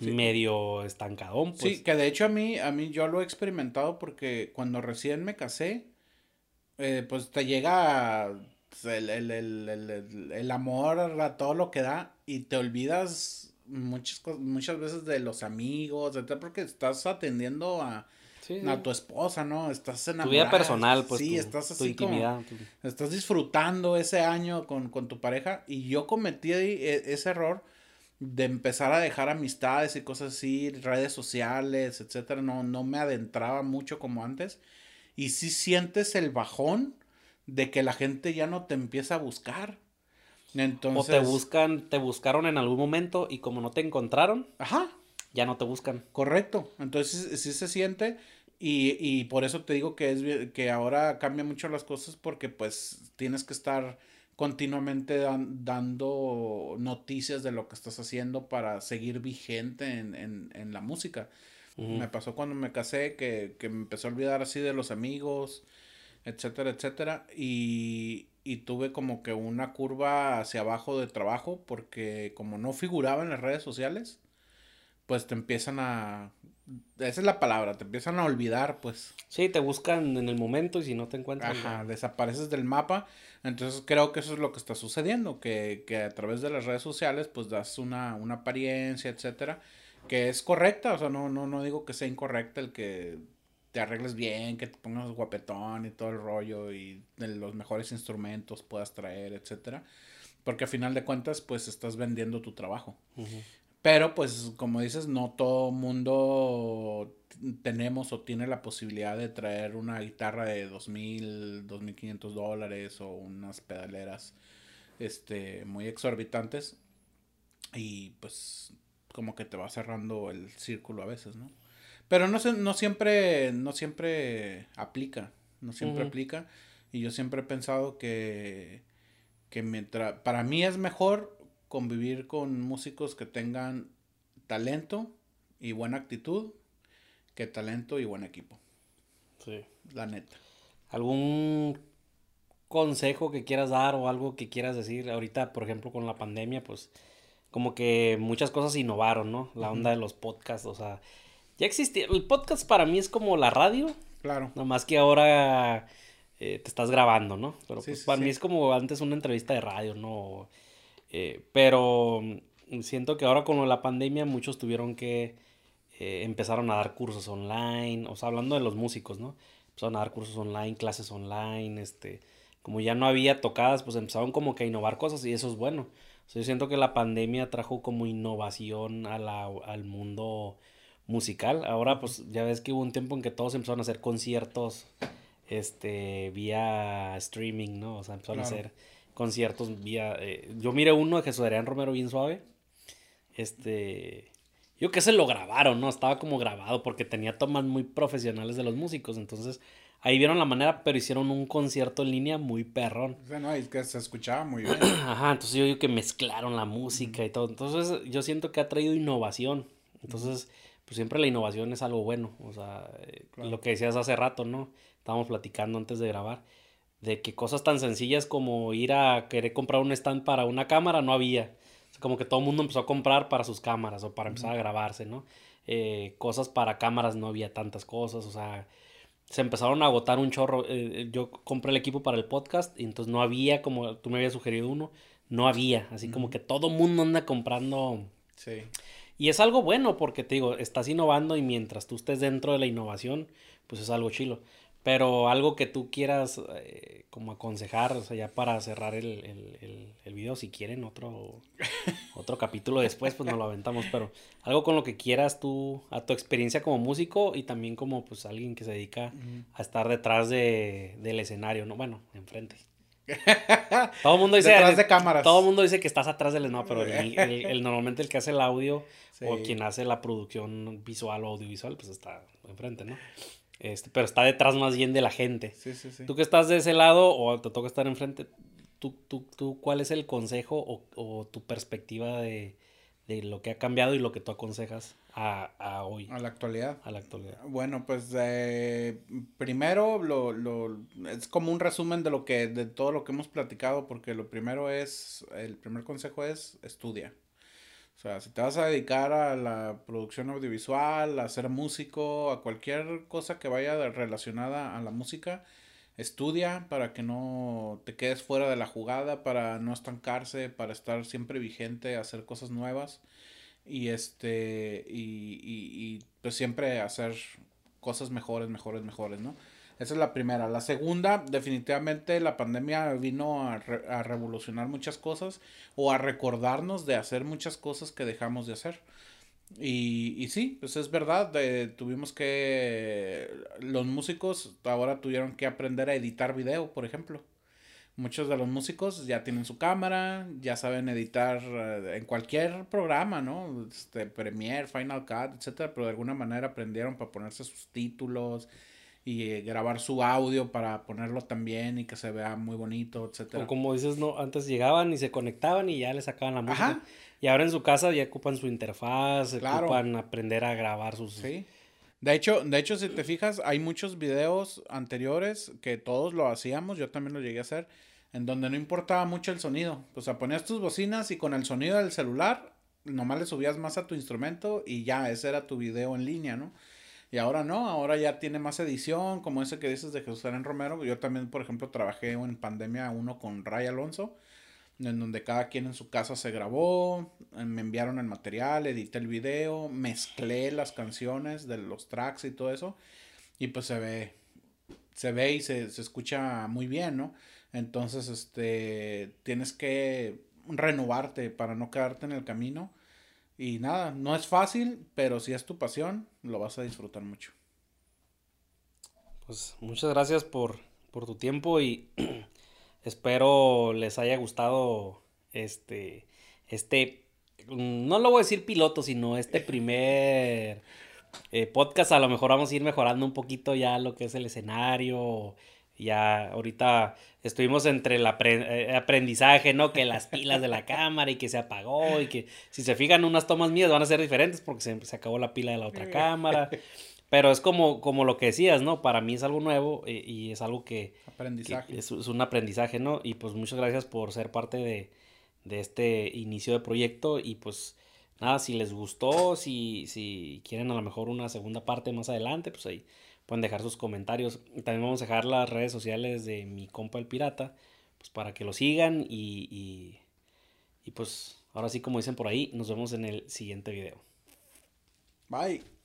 [SPEAKER 2] Sí.
[SPEAKER 1] medio estancadón, pues.
[SPEAKER 2] Sí, que de hecho a mí, a mí yo lo he experimentado porque cuando recién me casé, eh, pues te llega el, el, el, el, amor a todo lo que da y te olvidas muchas, muchas veces de los amigos, etcétera, porque estás atendiendo a,
[SPEAKER 1] Sí,
[SPEAKER 2] a tu esposa, ¿no? Estás
[SPEAKER 1] Tu vida
[SPEAKER 2] enamorada.
[SPEAKER 1] personal, pues,
[SPEAKER 2] Sí,
[SPEAKER 1] tu,
[SPEAKER 2] estás
[SPEAKER 1] tu
[SPEAKER 2] así como...
[SPEAKER 1] intimidad. tu-
[SPEAKER 2] Estás disfrutando ese año con, con tu pareja y yo cometí e- ese error de empezar a dejar amistades y cosas así, redes sociales, etcétera, no, no me adentraba mucho como antes y sí sientes el bajón de que la gente ya no te empieza a buscar. Entonces,
[SPEAKER 1] O te buscan, te buscaron en algún momento y como no te encontraron,
[SPEAKER 2] Ajá,
[SPEAKER 1] ya no te buscan.
[SPEAKER 2] Correcto, entonces sí se siente y, y por eso te digo que es que ahora cambia mucho las cosas porque pues tienes que estar continuamente dan- dando noticias de lo que estás haciendo para seguir vigente en, en, en la música. Me pasó cuando me casé que, que me empezó a olvidar así de los amigos, etcétera, etcétera. Y, y tuve como que una curva hacia abajo de trabajo porque como no figuraba en las redes sociales, pues te empiezan a... Esa es la palabra, te empiezan a olvidar, pues.
[SPEAKER 1] Sí, te buscan en el momento y si no te encuentran.
[SPEAKER 2] Ajá,
[SPEAKER 1] ya.
[SPEAKER 2] desapareces del mapa. Entonces creo que eso es lo que está sucediendo, que, que a través de las redes sociales pues das una, una apariencia, etcétera, que es correcta, o sea, no, no, no digo que sea incorrecta el que te arregles bien, que te pongas guapetón y todo el rollo y de los mejores instrumentos puedas traer, etcétera, porque a final de cuentas pues estás vendiendo tu trabajo.
[SPEAKER 1] Ujú.
[SPEAKER 2] Pero pues como dices, no todo mundo tenemos o tiene la posibilidad de traer una guitarra de dos mil, dos mil quinientos dólares o unas pedaleras este muy exorbitantes. Y pues como que te va cerrando el círculo a veces, ¿no? Pero no se- no siempre no siempre aplica, no siempre aplica. Y yo siempre he pensado que que mientras para mí es mejor convivir con músicos que tengan talento y buena actitud que talento y buen equipo,
[SPEAKER 1] Sí.
[SPEAKER 2] la neta.
[SPEAKER 1] ¿Algún consejo que quieras dar o algo que quieras decir? Ahorita, por ejemplo, con la pandemia, pues como que muchas cosas innovaron, ¿no? La onda de los podcasts, o sea, ya existía. El podcast para mí es como la radio,
[SPEAKER 2] Claro.
[SPEAKER 1] nomás que ahora eh, te estás grabando, ¿no? Pero
[SPEAKER 2] Sí,
[SPEAKER 1] pues
[SPEAKER 2] sí,
[SPEAKER 1] para
[SPEAKER 2] sí.
[SPEAKER 1] mí es como antes una entrevista de radio, ¿no? Eh, pero mm, siento que ahora con la pandemia muchos tuvieron que eh, empezaron a dar cursos online, o sea, hablando de los músicos, ¿no? Empezaron a dar cursos online, clases online, este, como ya no había tocadas, pues empezaron como que a innovar cosas y eso es bueno. O sea, yo siento que la pandemia trajo como innovación a la, al mundo musical. Ahora, pues ya ves que hubo un tiempo en que todos empezaron a hacer conciertos este vía streaming, ¿no? O sea, empezaron
[SPEAKER 2] Claro.
[SPEAKER 1] a hacer conciertos vía eh, yo miré uno de Jesús Adrián Romero bien suave. Este yo que se lo grabaron, ¿no? Estaba como grabado porque tenía tomas muy profesionales de los músicos, entonces ahí vieron la manera, pero hicieron un concierto en línea muy perrón.
[SPEAKER 2] O sea, no, es que se escuchaba muy bien.
[SPEAKER 1] Ajá, entonces yo digo que mezclaron la música y todo. Entonces yo siento que ha traído innovación. Entonces, pues siempre la innovación es algo bueno. O sea, eh,
[SPEAKER 2] Claro.
[SPEAKER 1] lo que decías hace rato, ¿no? Estábamos platicando antes de grabar. De que cosas tan sencillas como ir a querer comprar un stand para una cámara no había. O sea, como que todo el mundo empezó a comprar para sus cámaras o para empezar a grabarse, ¿no? Eh, cosas para cámaras no había tantas cosas, o sea, se empezaron a agotar un chorro. Eh, yo compré el equipo para el podcast y entonces no había, como tú me habías sugerido uno, no había, así como que todo el mundo anda comprando. Sí. Y es algo bueno porque te digo, estás innovando y mientras tú estés dentro de la innovación, pues es algo chilo. Pero algo que tú quieras eh, como aconsejar, o sea, ya para cerrar el, el, el, video, si quieren otro, otro capítulo después, pues nos lo aventamos, pero algo con lo que quieras tú, a tu experiencia como músico y también como pues alguien que se dedica a estar detrás de, del escenario, ¿no? Bueno, enfrente. todo el mundo dice detrás de cámaras. Todo el mundo dice que estás atrás del no, pero el, normalmente el que hace el audio o quien hace la producción visual o audiovisual, pues está enfrente, ¿no? Este, pero está detrás más bien de la gente. Sí, sí, sí. Tú que estás de ese lado o te toca estar enfrente, ¿tú, tú, tú cuál es el consejo o, o tu perspectiva de, de, lo que ha cambiado y lo que tú aconsejas a, a, hoy?
[SPEAKER 2] A la actualidad.
[SPEAKER 1] A la actualidad.
[SPEAKER 2] Bueno, pues eh, primero lo, lo, es como un resumen de lo que, de todo lo que hemos platicado, porque lo primero es, el primer consejo es estudia. O sea, si te vas a dedicar a la producción audiovisual, a ser músico, a cualquier cosa que vaya relacionada a la música, estudia para que no te quedes fuera de la jugada, para no estancarse, para estar siempre vigente, hacer cosas nuevas y este y, y, y pues siempre hacer cosas mejores, mejores, mejores, ¿no? Esa es la primera. La segunda, definitivamente la pandemia vino a, revolucionar muchas cosas o a recordarnos de hacer muchas cosas que dejamos de hacer. Y, y sí, pues es verdad, tuvimos que, los músicos ahora tuvieron que aprender a editar video, por ejemplo. Muchos de los músicos ya tienen su cámara, ya saben editar eh, en cualquier programa, ¿no? Este, Premiere, Final Cut, etcétera, pero de alguna manera aprendieron para ponerse sus títulos, y eh, grabar su audio para ponerlo también y que se vea muy bonito, etcétera.
[SPEAKER 1] O como dices, no, antes llegaban y se conectaban y ya le sacaban la música. Y ahora en su casa ya ocupan su interfaz, ocupan aprender a grabar sus
[SPEAKER 2] Sí. De hecho, de hecho si te fijas, hay muchos videos anteriores que todos lo hacíamos, yo también lo llegué a hacer, en donde no importaba mucho el sonido. O sea, ponías tus bocinas y con el sonido del celular nomás le subías más a tu instrumento y ya, ese era tu video en línea, ¿no? Y ahora no, ahora ya tiene más edición, como ese que dices de Jesús en Romero. Yo también, por ejemplo, trabajé en pandemia uno con Ray Alonso, en donde cada quien en su casa se grabó, eh, me enviaron el material, edité el video, mezclé las canciones de los tracks y todo eso. Y pues se ve, se ve y se, se escucha muy bien, ¿no? Entonces, este, tienes que renovarte para no quedarte en el camino y nada, no es fácil, pero si es tu pasión, lo vas a disfrutar mucho.
[SPEAKER 1] Pues muchas gracias por, por tu tiempo y espero les haya gustado este, este, no lo voy a decir piloto, sino este primer eh, podcast. A lo mejor vamos a ir mejorando un poquito ya lo que es el escenario, ya ahorita estuvimos entre el eh, aprendizaje, ¿no? Que las pilas de la cámara y que se apagó y que si se fijan unas tomas mías van a ser diferentes porque se, se acabó la pila de la otra cámara. Pero es como, como lo que decías, ¿no? Para mí es algo nuevo eh, y, es algo que... Aprendizaje. es, un aprendizaje, ¿no? Y pues muchas gracias por ser parte de, de este inicio de proyecto y pues nada, si les gustó, si, si quieren a lo mejor una segunda parte más adelante, pues ahí pueden dejar sus comentarios. También vamos a dejar las redes sociales de mi compa el pirata, pues para que lo sigan y, y, y pues ahora sí como dicen por ahí, nos vemos en el siguiente video.
[SPEAKER 2] Bye.